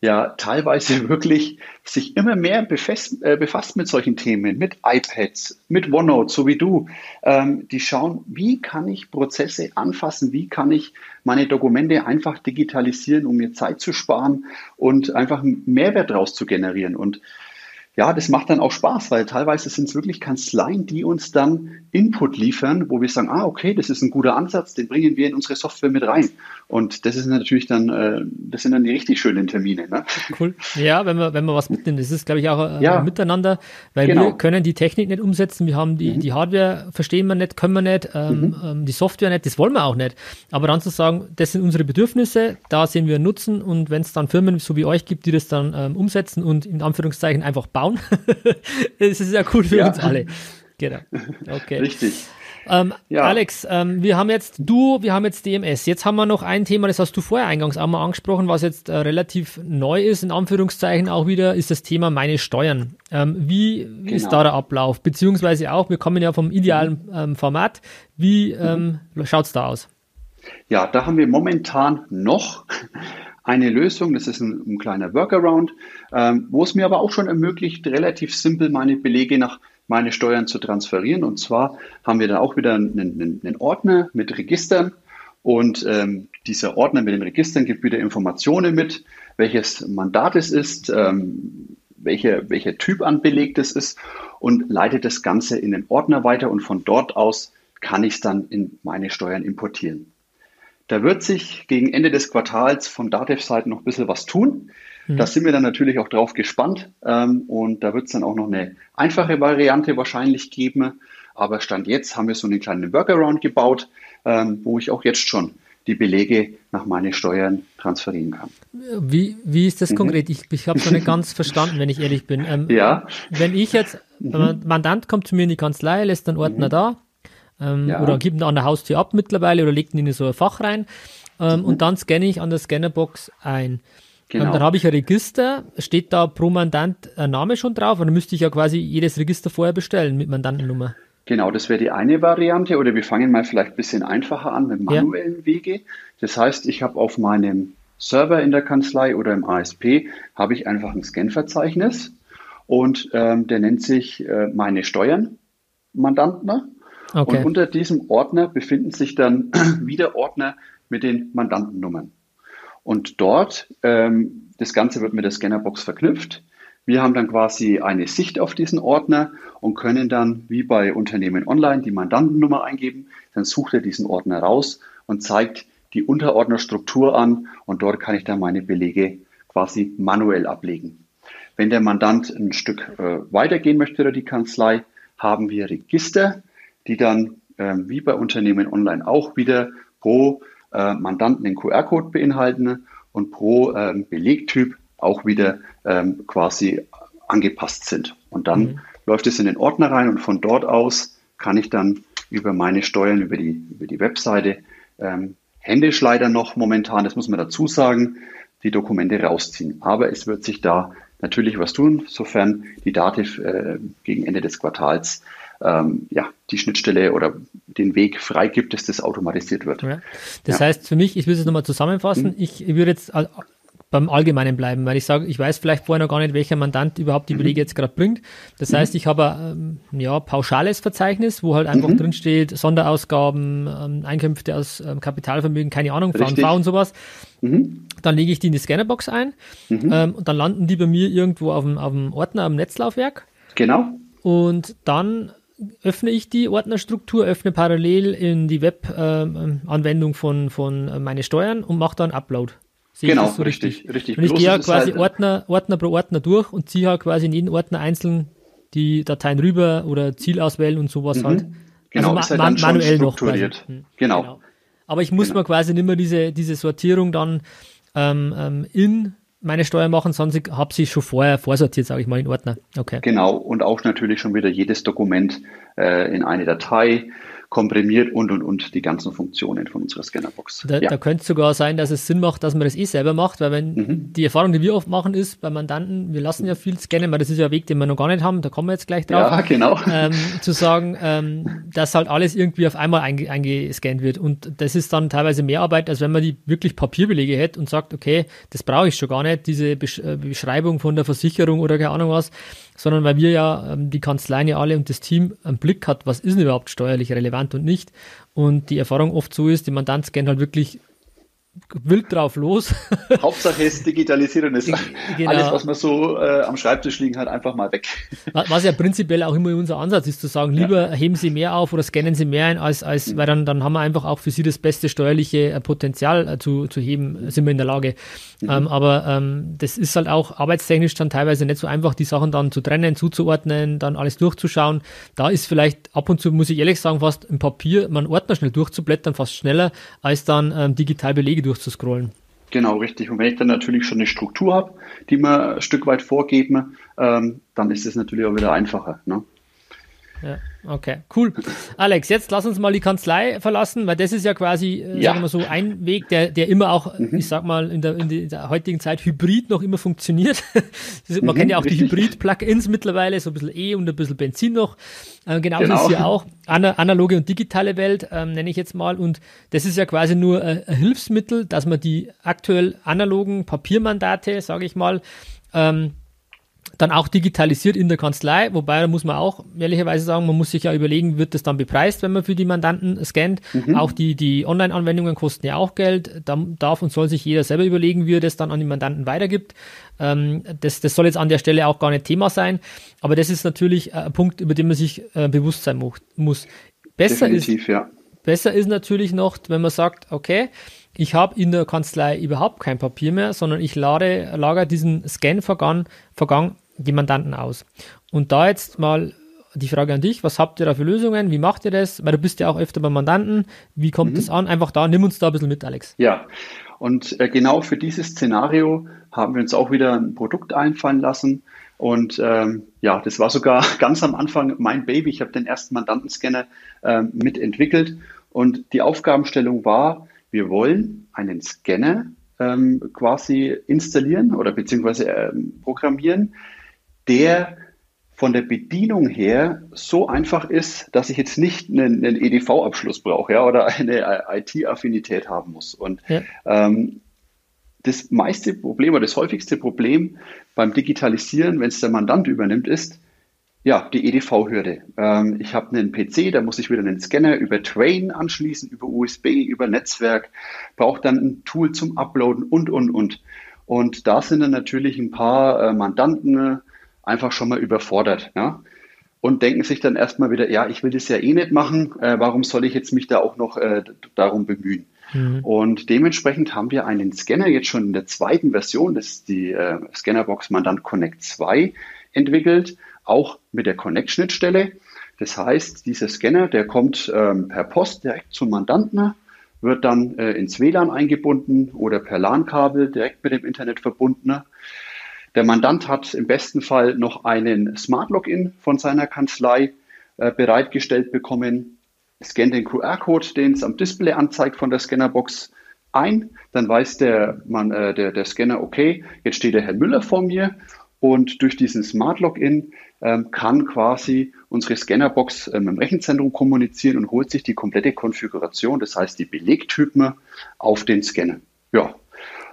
ja teilweise wirklich sich immer mehr befasst, äh, befasst mit solchen Themen, mit iPads, mit OneNote, so wie du. Ähm, die schauen, wie kann ich Prozesse anfassen, wie kann ich meine Dokumente einfach digitalisieren, um mir Zeit zu sparen und einfach einen Mehrwert daraus zu generieren. Und ja, das macht dann auch Spaß, weil teilweise sind es wirklich Kanzleien, die uns dann Input liefern, wo wir sagen, ah, okay, das ist ein guter Ansatz, den bringen wir in unsere Software mit rein. Und das ist natürlich dann, äh, das sind dann die richtig schönen Termine. Ne? Cool. Ja, wenn man, wenn man was mitnimmt, das ist, glaube ich, auch ein ja. Miteinander, weil genau. wir können die Technik nicht umsetzen, wir haben die, mhm. die Hardware, verstehen wir nicht, können wir nicht, ähm, mhm. Ähm, die Software nicht, das wollen wir auch nicht. Aber dann zu sagen, das sind unsere Bedürfnisse, da sehen wir einen Nutzen und wenn es dann Firmen so wie euch gibt, die das dann ähm, umsetzen und in Anführungszeichen einfach bauen, bauen. das ist ja cool für ja. uns alle. Genau. Okay. Richtig. Ähm, ja. Alex, ähm, wir haben jetzt du, wir haben jetzt DMS. Jetzt haben wir noch ein Thema, das hast du vorher eingangs auch mal angesprochen, was jetzt äh, relativ neu ist, in Anführungszeichen auch wieder, ist das Thema meine Steuern. Ähm, wie genau. ist da der Ablauf? Beziehungsweise auch, wir kommen ja vom idealen mhm. ähm, Format. Wie ähm, mhm. schaut es da aus? Ja, da haben wir momentan noch eine Lösung, das ist ein, ein kleiner Workaround, ähm, wo es mir aber auch schon ermöglicht, relativ simpel meine Belege nach meine Steuern zu transferieren. Und zwar haben wir da auch wieder einen, einen, einen Ordner mit Registern und ähm, dieser Ordner mit den Registern gibt wieder Informationen mit, welches Mandat es ist, ähm, welcher, welcher Typ an Beleg das ist und leitet das Ganze in den Ordner weiter und von dort aus kann ich es dann in meine Steuern importieren. Da wird sich gegen Ende des Quartals von Datev-Seiten noch ein bisschen was tun. Mhm. Da sind wir dann natürlich auch drauf gespannt. Ähm, und da wird es dann auch noch eine einfache Variante wahrscheinlich geben. Aber Stand jetzt haben wir so einen kleinen Workaround gebaut, ähm, wo ich auch jetzt schon die Belege nach meinen Steuern transferieren kann. Wie, wie ist das mhm. konkret? Ich, ich habe es noch nicht ganz verstanden, wenn ich ehrlich bin. Ähm, ja. Wenn ich jetzt, mhm. Mandant kommt zu mir in die Kanzlei, lässt einen Ordner mhm. da, ähm, ja. Oder gibt ihn an der Haustür ab mittlerweile oder legt ihn in so ein Fach rein. Ähm, mhm. Und dann scanne ich an der Scannerbox ein. Ähm, genau. Und dann habe ich ein Register. Steht da pro Mandant ein Name schon drauf? Oder müsste ich ja quasi jedes Register vorher bestellen mit Mandantennummer? Genau, das wäre die eine Variante. Oder wir fangen mal vielleicht ein bisschen einfacher an mit manuellen ja. Wege. Das heißt, ich habe auf meinem Server in der Kanzlei oder im ASP habe ich einfach ein Scan-Verzeichnis und ähm, der nennt sich äh, meine Steuern Mandanten Okay. Und unter diesem Ordner befinden sich dann wieder Ordner mit den Mandantennummern. Und dort, ähm, das Ganze wird mit der Scannerbox verknüpft. Wir haben dann quasi eine Sicht auf diesen Ordner und können dann, wie bei Unternehmen online, die Mandantennummer eingeben. Dann sucht er diesen Ordner raus und zeigt die Unterordnerstruktur an und dort kann ich dann meine Belege quasi manuell ablegen. Wenn der Mandant ein Stück äh, weitergehen möchte oder die Kanzlei, haben wir Register, die dann ähm, wie bei Unternehmen online auch wieder pro äh, Mandanten den QR-Code beinhalten und pro ähm, Belegtyp auch wieder ähm, quasi angepasst sind. Und dann mhm. läuft es in den Ordner rein und von dort aus kann ich dann über meine Steuern, über die, über die Webseite ähm, händisch leider noch momentan, das muss man dazu sagen, die Dokumente rausziehen. Aber es wird sich da natürlich was tun, sofern die Dativ äh, gegen Ende des Quartals ähm, ja, die Schnittstelle oder den Weg freigibt, dass das automatisiert wird. Ja. Das ja. heißt für mich, ich will es nochmal zusammenfassen, mhm. ich würde jetzt beim Allgemeinen bleiben, weil ich sage, ich weiß vielleicht vorher noch gar nicht, welcher Mandant überhaupt die mhm. Belege jetzt gerade bringt. Das mhm. heißt, ich habe ein ähm, ja, pauschales Verzeichnis, wo halt einfach mhm. drin steht, Sonderausgaben, ähm, Einkünfte aus ähm, Kapitalvermögen, keine Ahnung, V&V und sowas. Mhm. Dann lege ich die in die Scannerbox ein mhm. und dann landen die bei mir irgendwo auf dem, auf dem Ordner am Netzlaufwerk. Genau. Und dann öffne ich die Ordnerstruktur, öffne parallel in die Web-Anwendung von, von meine Steuern und mache dann Upload. Sehe genau, so richtig, richtig. richtig. Und ich gehe quasi halt Ordner, Ordner pro Ordner durch und ziehe halt quasi in jeden Ordner einzeln die Dateien rüber oder Ziel auswählen und sowas mhm. halt. Genau, also ma halt manuell noch. Quasi. Hm, genau. genau. Aber ich muss genau. mir quasi nicht mehr diese, diese Sortierung dann ähm, ähm in meine Steuer machen, sonst habe sie schon vorher vorsortiert, sage ich mal, in Ordner. Okay. Genau, und auch natürlich schon wieder jedes Dokument äh, in eine Datei komprimiert und und und die ganzen Funktionen von unserer Scannerbox. Da, ja. da könnte es sogar sein, dass es Sinn macht, dass man das eh selber macht, weil wenn mhm. die Erfahrung, die wir oft machen, ist bei Mandanten, wir lassen ja viel scannen, weil das ist ja ein Weg, den wir noch gar nicht haben, da kommen wir jetzt gleich drauf. Ja, genau. Ähm, zu sagen, ähm, dass halt alles irgendwie auf einmal einge eingescannt wird. Und das ist dann teilweise mehr Arbeit, als wenn man die wirklich Papierbelege hätte und sagt, okay, das brauche ich schon gar nicht, diese Besch äh, Beschreibung von der Versicherung oder keine Ahnung was, sondern weil wir ja ähm, die Kanzleien ja alle und das Team einen Blick hat, was ist denn überhaupt steuerlich relevant und nicht. Und die Erfahrung oft so ist, die Mandant scannt halt wirklich wild drauf los. Hauptsache ist digitalisieren ist genau. alles, was wir so äh, am Schreibtisch liegen, halt einfach mal weg. Was ja prinzipiell auch immer unser Ansatz ist, zu sagen, lieber ja. heben Sie mehr auf oder scannen Sie mehr ein, als, als mhm. weil dann, dann haben wir einfach auch für Sie das beste steuerliche äh, Potenzial äh, zu, zu heben, sind wir in der Lage. Mhm. Ähm, aber ähm, das ist halt auch arbeitstechnisch dann teilweise nicht so einfach, die Sachen dann zu trennen, zuzuordnen, dann alles durchzuschauen. Da ist vielleicht ab und zu, muss ich ehrlich sagen, fast im Papier, man Ordner schnell durchzublättern, fast schneller, als dann ähm, digital Belege durchzuscrollen. Genau, richtig. Und wenn ich dann natürlich schon eine Struktur habe, die wir ein Stück weit vorgeben, ähm, dann ist es natürlich auch wieder einfacher. Ne? Ja, okay, cool. Alex, jetzt lass uns mal die Kanzlei verlassen, weil das ist ja quasi, äh, ja. sagen wir so, ein Weg, der, der immer auch, mhm. ich sag mal, in der, in der heutigen Zeit hybrid noch immer funktioniert. man mhm, kennt ja auch richtig. die Hybrid-Plugins mittlerweile, so ein bisschen E und ein bisschen Benzin noch. Äh, genauso genau. ist ja auch ana analoge und digitale Welt, ähm, nenne ich jetzt mal. Und das ist ja quasi nur äh, ein Hilfsmittel, dass man die aktuell analogen Papiermandate, sage ich mal, ähm, dann auch digitalisiert in der Kanzlei, wobei da muss man auch ehrlicherweise sagen, man muss sich ja überlegen, wird das dann bepreist, wenn man für die Mandanten scannt. Mhm. Auch die, die Online-Anwendungen kosten ja auch Geld. Da darf und soll sich jeder selber überlegen, wie er das dann an die Mandanten weitergibt. Ähm, das, das soll jetzt an der Stelle auch gar nicht Thema sein, aber das ist natürlich ein Punkt, über den man sich äh, bewusst sein muss. Besser Definitiv, ist, ja. Besser ist natürlich noch, wenn man sagt, okay, ich habe in der Kanzlei überhaupt kein Papier mehr, sondern ich lade, lagere diesen Scan-Vorgang die Mandanten aus. Und da jetzt mal die Frage an dich, was habt ihr da für Lösungen? Wie macht ihr das? Weil du bist ja auch öfter beim Mandanten. Wie kommt mhm. das an? Einfach da, nimm uns da ein bisschen mit, Alex. Ja, und äh, genau für dieses Szenario haben wir uns auch wieder ein Produkt einfallen lassen. Und ähm, ja, das war sogar ganz am Anfang mein Baby. Ich habe den ersten Mandantenscanner ähm, mitentwickelt. Und die Aufgabenstellung war, wir wollen einen Scanner ähm, quasi installieren oder beziehungsweise ähm, programmieren, der von der Bedienung her so einfach ist, dass ich jetzt nicht einen, einen EDV-Abschluss brauche ja, oder eine IT-Affinität haben muss. Und ja. ähm, das meiste Problem oder das häufigste Problem beim Digitalisieren, wenn es der Mandant übernimmt, ist, ja, die EDV-Hürde. Ähm, ich habe einen PC, da muss ich wieder einen Scanner über Train anschließen, über USB, über Netzwerk, brauche dann ein Tool zum Uploaden und, und, und. Und da sind dann natürlich ein paar äh, Mandanten einfach schon mal überfordert. Ja? Und denken sich dann erstmal wieder, ja, ich will das ja eh nicht machen, äh, warum soll ich jetzt mich da auch noch äh, darum bemühen? Mhm. Und dementsprechend haben wir einen Scanner jetzt schon in der zweiten Version, das ist die äh, Scannerbox Mandant Connect 2 entwickelt, auch mit der Connect-Schnittstelle. Das heißt, dieser Scanner, der kommt ähm, per Post direkt zum Mandanten, wird dann äh, ins WLAN eingebunden oder per LAN-Kabel direkt mit dem Internet verbunden. Der Mandant hat im besten Fall noch einen Smart Login von seiner Kanzlei äh, bereitgestellt bekommen, scannt den QR-Code, den es am Display anzeigt von der Scannerbox ein, dann weiß der, man, äh, der, der Scanner, okay, jetzt steht der Herr Müller vor mir und durch diesen Smart Login kann quasi unsere Scannerbox ähm, im Rechenzentrum kommunizieren und holt sich die komplette Konfiguration, das heißt die Belegtypen auf den Scanner. Ja,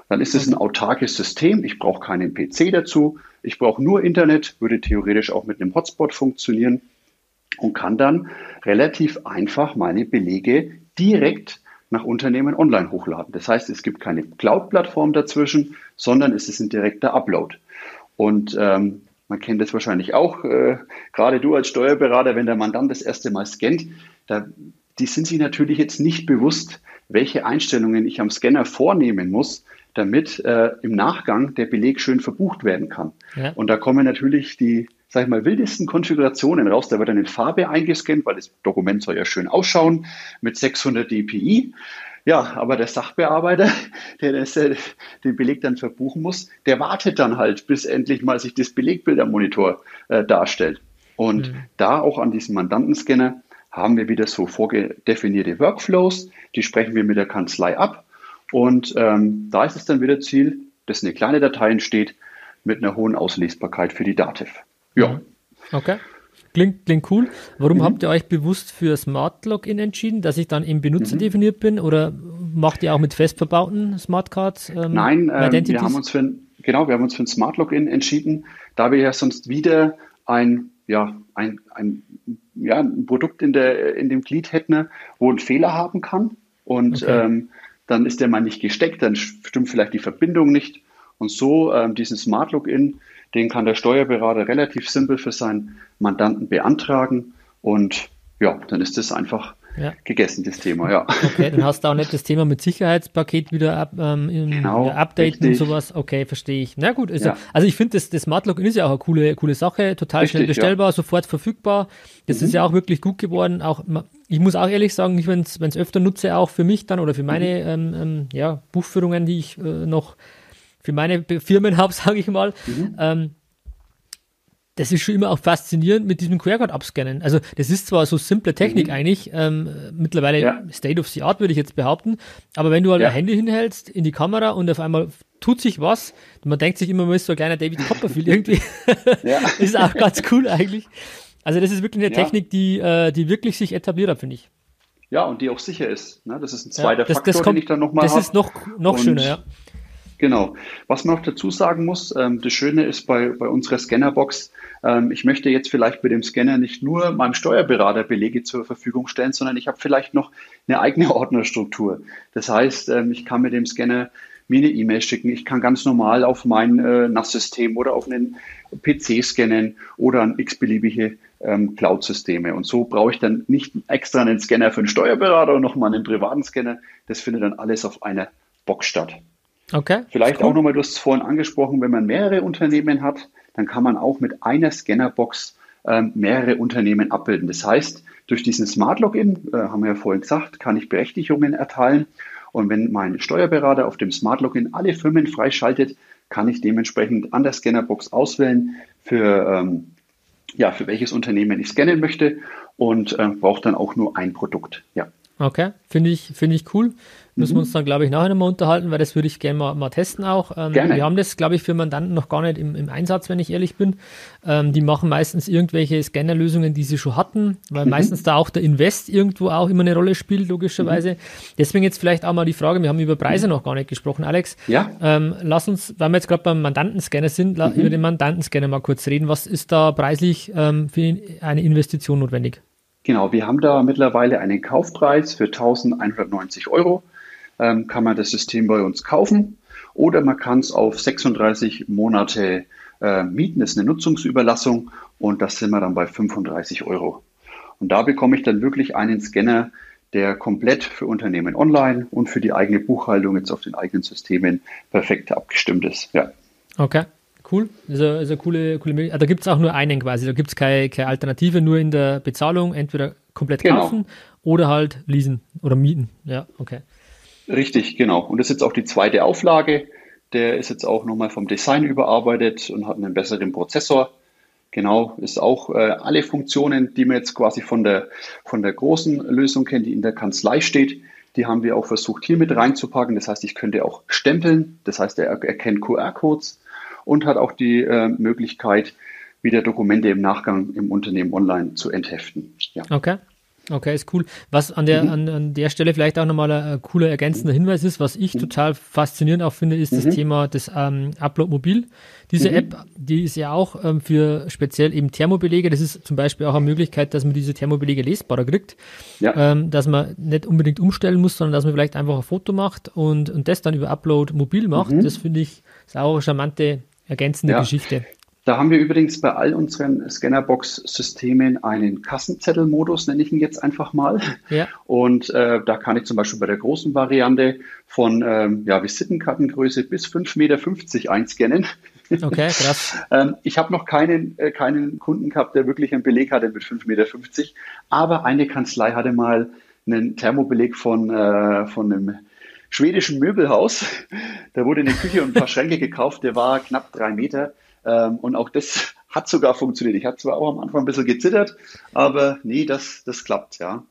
dann ist es ein autarkes System. Ich brauche keinen PC dazu. Ich brauche nur Internet, würde theoretisch auch mit einem Hotspot funktionieren und kann dann relativ einfach meine Belege direkt nach Unternehmen online hochladen. Das heißt, es gibt keine Cloud-Plattform dazwischen, sondern es ist ein direkter Upload. Und ähm, man kennt das wahrscheinlich auch, äh, gerade du als Steuerberater, wenn der Mandant das erste Mal scannt, da, die sind sich natürlich jetzt nicht bewusst, welche Einstellungen ich am Scanner vornehmen muss, damit äh, im Nachgang der Beleg schön verbucht werden kann. Ja. Und da kommen natürlich die, sag ich mal, wildesten Konfigurationen raus. Da wird dann in Farbe eingescannt, weil das Dokument soll ja schön ausschauen mit 600 dpi. Ja, aber der Sachbearbeiter, der das, äh, den Beleg dann verbuchen muss, der wartet dann halt, bis endlich mal sich das Belegbild am Monitor äh, darstellt. Und mhm. da auch an diesem Mandantenscanner haben wir wieder so vorgedefinierte Workflows, die sprechen wir mit der Kanzlei ab und ähm, da ist es dann wieder Ziel, dass eine kleine Datei entsteht mit einer hohen Auslesbarkeit für die Dativ. Ja. Mhm. Okay. Klingt, klingt cool. Warum mhm. habt ihr euch bewusst für Smart Login entschieden, dass ich dann im Benutzer mhm. definiert bin oder macht ihr auch mit fest verbauten Smartcards? Ähm, Nein, ähm, wir haben uns für ein, genau, wir haben uns für ein Smart Login entschieden, da wir ja sonst wieder ein, ja, ein, ein, ja, ein Produkt in, der, in dem Glied hätten, wo ein Fehler haben kann. Und okay. ähm, dann ist der mal nicht gesteckt, dann stimmt vielleicht die Verbindung nicht. Und so ähm, diesen Smart Login, den kann der Steuerberater relativ simpel für seinen Mandanten beantragen. Und ja, dann ist das einfach ja. gegessen, das Thema, ja. Okay, dann hast du auch nicht das Thema mit Sicherheitspaket wieder ab, ähm, genau, wieder updaten richtig. und sowas. Okay, verstehe ich. Na gut, also, ja. also ich finde, das, das Smart Login ist ja auch eine coole, coole Sache, total richtig, schnell bestellbar, ja. sofort verfügbar. Das mhm. ist ja auch wirklich gut geworden. Auch, ich muss auch ehrlich sagen, ich, wenn es öfter nutze, auch für mich dann oder für meine mhm. ähm, ähm, ja, Buchführungen, die ich äh, noch für meine Firmen habe, sage ich mal, mhm. ähm, das ist schon immer auch faszinierend mit diesem QR-Code abscannen. Also das ist zwar so simple Technik mhm. eigentlich, ähm, mittlerweile ja. State of the Art würde ich jetzt behaupten, aber wenn du halt ja. dein Handy hinhältst in die Kamera und auf einmal tut sich was, man denkt sich immer, man ist so ein kleiner David Copperfield irgendwie, ja. ist auch ganz cool eigentlich. Also das ist wirklich eine Technik, die, äh, die wirklich sich etabliert hat, finde ich. Ja, und die auch sicher ist. Ne? Das ist ein zweiter das, Faktor, das kommt, den ich dann nochmal Das hab. ist noch, noch schöner, ja. Genau. Was man noch dazu sagen muss, ähm, das Schöne ist bei, bei unserer Scannerbox, ähm, ich möchte jetzt vielleicht mit dem Scanner nicht nur meinem Steuerberater Belege zur Verfügung stellen, sondern ich habe vielleicht noch eine eigene Ordnerstruktur. Das heißt, ähm, ich kann mit dem Scanner mir eine E-Mail schicken, ich kann ganz normal auf mein äh, NAS-System oder auf einen PC scannen oder an x-beliebige ähm, Cloud-Systeme. Und so brauche ich dann nicht extra einen Scanner für einen Steuerberater und nochmal einen privaten Scanner. Das findet dann alles auf einer Box statt. Okay. Vielleicht cool. auch nochmal, du hast es vorhin angesprochen, wenn man mehrere Unternehmen hat, dann kann man auch mit einer Scannerbox ähm, mehrere Unternehmen abbilden. Das heißt, durch diesen Smart Login, äh, haben wir ja vorhin gesagt, kann ich Berechtigungen erteilen. Und wenn mein Steuerberater auf dem Smart Login alle Firmen freischaltet, kann ich dementsprechend an der Scannerbox auswählen, für, ähm, ja, für welches Unternehmen ich scannen möchte und äh, brauche dann auch nur ein Produkt. Ja. Okay, finde ich, finde ich cool. Müssen mhm. wir uns dann, glaube ich, nachher nochmal unterhalten, weil das würde ich gerne mal, mal testen auch. Ähm, gerne. Wir haben das, glaube ich, für Mandanten noch gar nicht im, im Einsatz, wenn ich ehrlich bin. Ähm, die machen meistens irgendwelche Scannerlösungen, die sie schon hatten, weil mhm. meistens da auch der Invest irgendwo auch immer eine Rolle spielt, logischerweise. Mhm. Deswegen jetzt vielleicht auch mal die Frage, wir haben über Preise mhm. noch gar nicht gesprochen, Alex. Ja. Ähm, lass uns, weil wir jetzt gerade beim Mandantenscanner sind, mhm. über den Mandantenscanner mal kurz reden. Was ist da preislich ähm, für eine Investition notwendig? Genau, wir haben da mittlerweile einen Kaufpreis für 1190 Euro ähm, kann man das System bei uns kaufen oder man kann es auf 36 Monate äh, mieten. Das ist eine Nutzungsüberlassung und das sind wir dann bei 35 Euro. Und da bekomme ich dann wirklich einen Scanner, der komplett für Unternehmen online und für die eigene Buchhaltung jetzt auf den eigenen Systemen perfekt abgestimmt ist. Ja. Okay. Cool, ist eine coole, coole Möglichkeit. Da gibt es auch nur einen quasi, da gibt es keine, keine Alternative, nur in der Bezahlung, entweder komplett genau. kaufen oder halt leasen oder mieten. Ja, okay. Richtig, genau. Und das ist jetzt auch die zweite Auflage. Der ist jetzt auch nochmal vom Design überarbeitet und hat einen besseren Prozessor. Genau, ist auch äh, alle Funktionen, die man jetzt quasi von der, von der großen Lösung kennt, die in der Kanzlei steht, die haben wir auch versucht hier mit reinzupacken. Das heißt, ich könnte auch stempeln. Das heißt, er erkennt QR-Codes und hat auch die äh, Möglichkeit, wieder Dokumente im Nachgang im Unternehmen online zu entheften. Ja. Okay. Okay, ist cool. Was an der, mhm. an, an der Stelle vielleicht auch nochmal ein, cooler ergänzender Hinweis ist, was ich mhm. total faszinierend auch finde, ist mhm. das Thema des ähm, Upload Mobil. Diese mhm. App, die ist ja auch ähm, für speziell eben Thermobelege. Das ist zum Beispiel auch eine Möglichkeit, dass man diese Thermobelege lesbarer kriegt. Ja. Ähm, dass man nicht unbedingt umstellen muss, sondern dass man vielleicht einfach ein Foto macht und, und das dann über Upload Mobil macht. Mhm. Das finde ich ist auch eine charmante ergänzende ja. Geschichte. Da haben wir übrigens bei all unseren Scannerbox-Systemen einen Kassenzettelmodus, nenne ich ihn jetzt einfach mal. Ja. Und äh, da kann ich zum Beispiel bei der großen Variante von ähm, ja, Visitenkartengröße bis 5,50 Meter einscannen. Okay, krass. ähm, ich habe noch keinen, äh, keinen Kunden gehabt, der wirklich einen Beleg hatte mit 5,50 Meter. Aber eine Kanzlei hatte mal einen Thermobeleg von, äh, von einem schwedischen Möbelhaus. Da wurde eine Küche und ein paar Schränke gekauft, der war knapp drei Meter. Ähm, und auch das hat sogar funktioniert. Ich hatte zwar auch am Anfang ein bisschen gezittert, aber nee, das, das klappt, ja.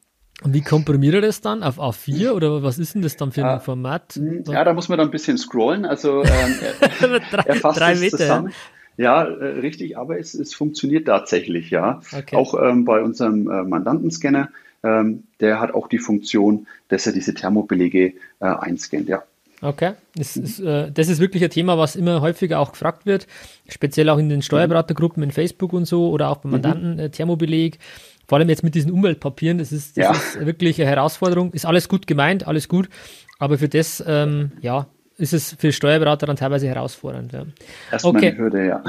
Und wie komprimiert er das dann? Auf A4 oder was ist denn das dann für ein Format? Ja, da muss man dann ein bisschen scrollen. Also ähm, er, drei, er fasst drei Meter, zusammen. Ja, äh, richtig, aber es, es funktioniert tatsächlich, ja. Okay. Auch ähm, bei unserem äh, Mandantenscanner, ähm, der hat auch die Funktion, dass er diese Thermobelege äh, einscannt, ja. Okay, das ist, äh, das ist wirklich ein Thema, was immer häufiger auch gefragt wird, speziell auch in den Steuerberatergruppen in Facebook und so oder auch beim mhm. Mandanten äh, Thermobeleg. Vor allem jetzt mit diesen Umweltpapieren, das ist, das ja. ist wirklich eine Herausforderung. Ist alles gut gemeint, alles gut, aber für das, ähm, ja, ist es für Steuerberater dann teilweise herausfordernd. Ja. Erstmal okay. eine Hürde, ja.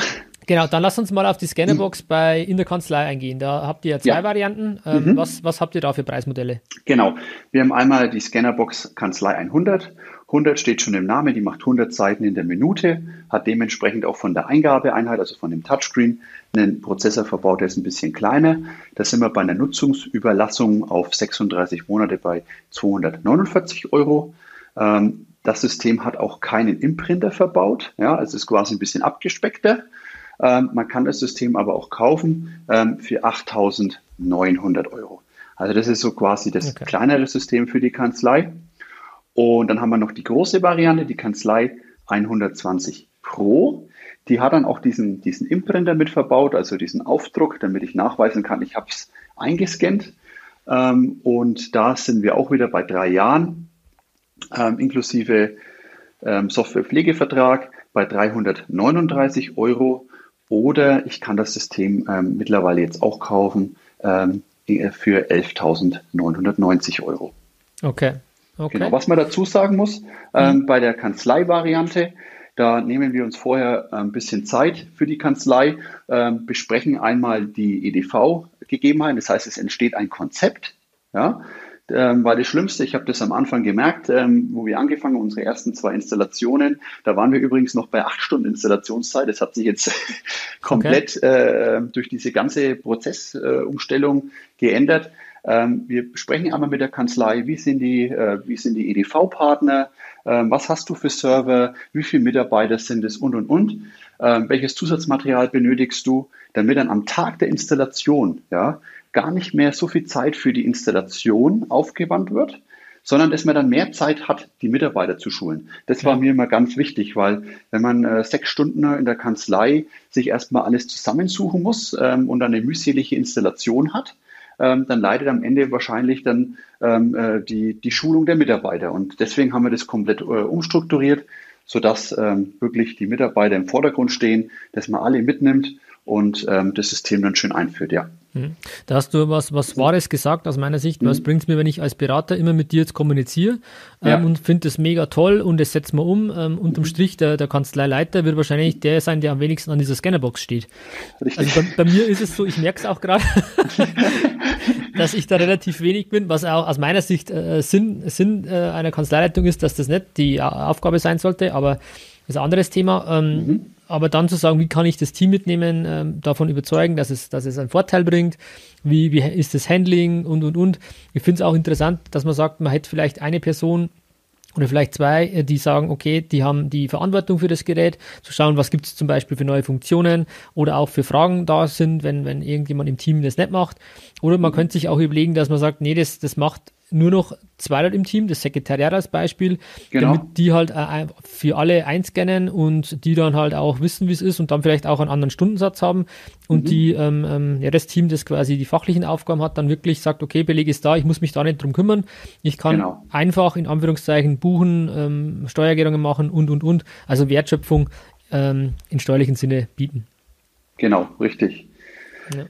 Genau, dann lass uns mal auf die Scannerbox mhm. bei in der Kanzlei eingehen. Da habt ihr ja zwei ja. Varianten. Ähm, mhm. was, was habt ihr da für Preismodelle? Genau, wir haben einmal die Scannerbox Kanzlei 100. 100 steht schon im Namen, die macht 100 Seiten in der Minute, hat dementsprechend auch von der Eingabeeinheit, also von dem Touchscreen, einen Prozessor verbaut, der ist ein bisschen kleiner. Da sind wir bei einer Nutzungsüberlassung auf 36 Monate bei 249 Euro. Ähm, das System hat auch keinen Imprinter verbaut, ja, also ist quasi ein bisschen abgespeckter. Ähm, man kann das System aber auch kaufen ähm, für 8.900 Euro. Also das ist so quasi das okay. kleinere System für die Kanzlei. Und dann haben wir noch die große Variante, die Kanzlei 120 Pro. Die hat dann auch diesen, diesen Imprinter mit verbaut, also diesen Aufdruck, damit ich nachweisen kann, ich habe es eingescannt. Ähm, und da sind wir auch wieder bei drei Jahren, ähm, inklusive ähm, Softwarepflegevertrag bei 339 Euro. Oder ich kann das System ähm, mittlerweile jetzt auch kaufen ähm, für 11.990 Euro. Okay. okay. Genau. Was man dazu sagen muss, ähm, mhm. bei der Kanzlei-Variante, da nehmen wir uns vorher ein bisschen Zeit für die Kanzlei, ähm, besprechen einmal die EDV-Gegebenheiten. Das heißt, es entsteht ein Konzept. Ja, ähm, war das Schlimmste. Ich habe das am Anfang gemerkt, ähm, wo wir angefangen, unsere ersten zwei Installationen. Da waren wir übrigens noch bei acht Stunden Installationszeit. Das hat sich jetzt komplett okay. äh, durch diese ganze Prozessumstellung äh, geändert. Ähm, wir sprechen einmal mit der Kanzlei, wie sind die, äh, wie sind die EDV-Partner, ähm, was hast du für Server, wie viele Mitarbeiter sind es und und und. Ähm, welches Zusatzmaterial benötigst du, damit dann am Tag der Installation ja, gar nicht mehr so viel Zeit für die Installation aufgewandt wird, sondern dass man dann mehr Zeit hat, die Mitarbeiter zu schulen. Das war mir immer ganz wichtig, weil wenn man äh, sechs Stunden in der Kanzlei sich erstmal alles zusammensuchen muss ähm, und dann eine mühselige Installation hat, ähm, dann leidet am Ende wahrscheinlich dann ähm, äh, die, die Schulung der Mitarbeiter. Und deswegen haben wir das komplett äh, umstrukturiert, sodass ähm, wirklich die Mitarbeiter im Vordergrund stehen, dass man alle mitnimmt und ähm, das System dann schön einführt, ja. Mhm. Da hast du was, was Wahres gesagt aus meiner Sicht. Was mhm. bringt es mir, wenn ich als Berater immer mit dir jetzt kommuniziere ähm, ja. und finde das mega toll und das setzen wir um. Ähm, unterm mhm. Strich, der, der Kanzleileiter wird wahrscheinlich der sein, der am wenigsten an dieser Scannerbox steht. Richtig. Also bei, bei mir ist es so, ich merke es auch gerade, dass ich da relativ wenig bin, was auch aus meiner Sicht äh, Sinn, Sinn äh, einer Kanzleileitung ist, dass das nicht die Aufgabe sein sollte, aber das ist ein anderes Thema. Ähm, mhm aber dann zu sagen, wie kann ich das Team mitnehmen, ähm, davon überzeugen, dass es, dass es einen Vorteil bringt, wie, wie ist das Handling und, und, und. Ich finde es auch interessant, dass man sagt, man hätte vielleicht eine Person oder vielleicht zwei, äh, die sagen, okay, die haben die Verantwortung für das Gerät, zu schauen, was gibt es zum Beispiel für neue Funktionen oder auch für Fragen da sind, wenn, wenn irgendjemand im Team das nicht macht. Oder man könnte sich auch überlegen, dass man sagt, nee, das, das macht nur noch zwei Leute im Team, das Sekretariat als Beispiel, genau. damit die halt äh, für alle einscannen und die dann halt auch wissen, wie es ist und dann vielleicht auch einen anderen Stundensatz haben und mhm. die, ähm, ähm, ja, das Team, das quasi die fachlichen Aufgaben hat, dann wirklich sagt, okay, Beleg ist da, ich muss mich da nicht drum kümmern, ich kann genau. einfach in Anführungszeichen buchen, ähm, Steuererklärungen machen und, und, und, also Wertschöpfung ähm, in steuerlichen Sinne bieten. Genau, richtig.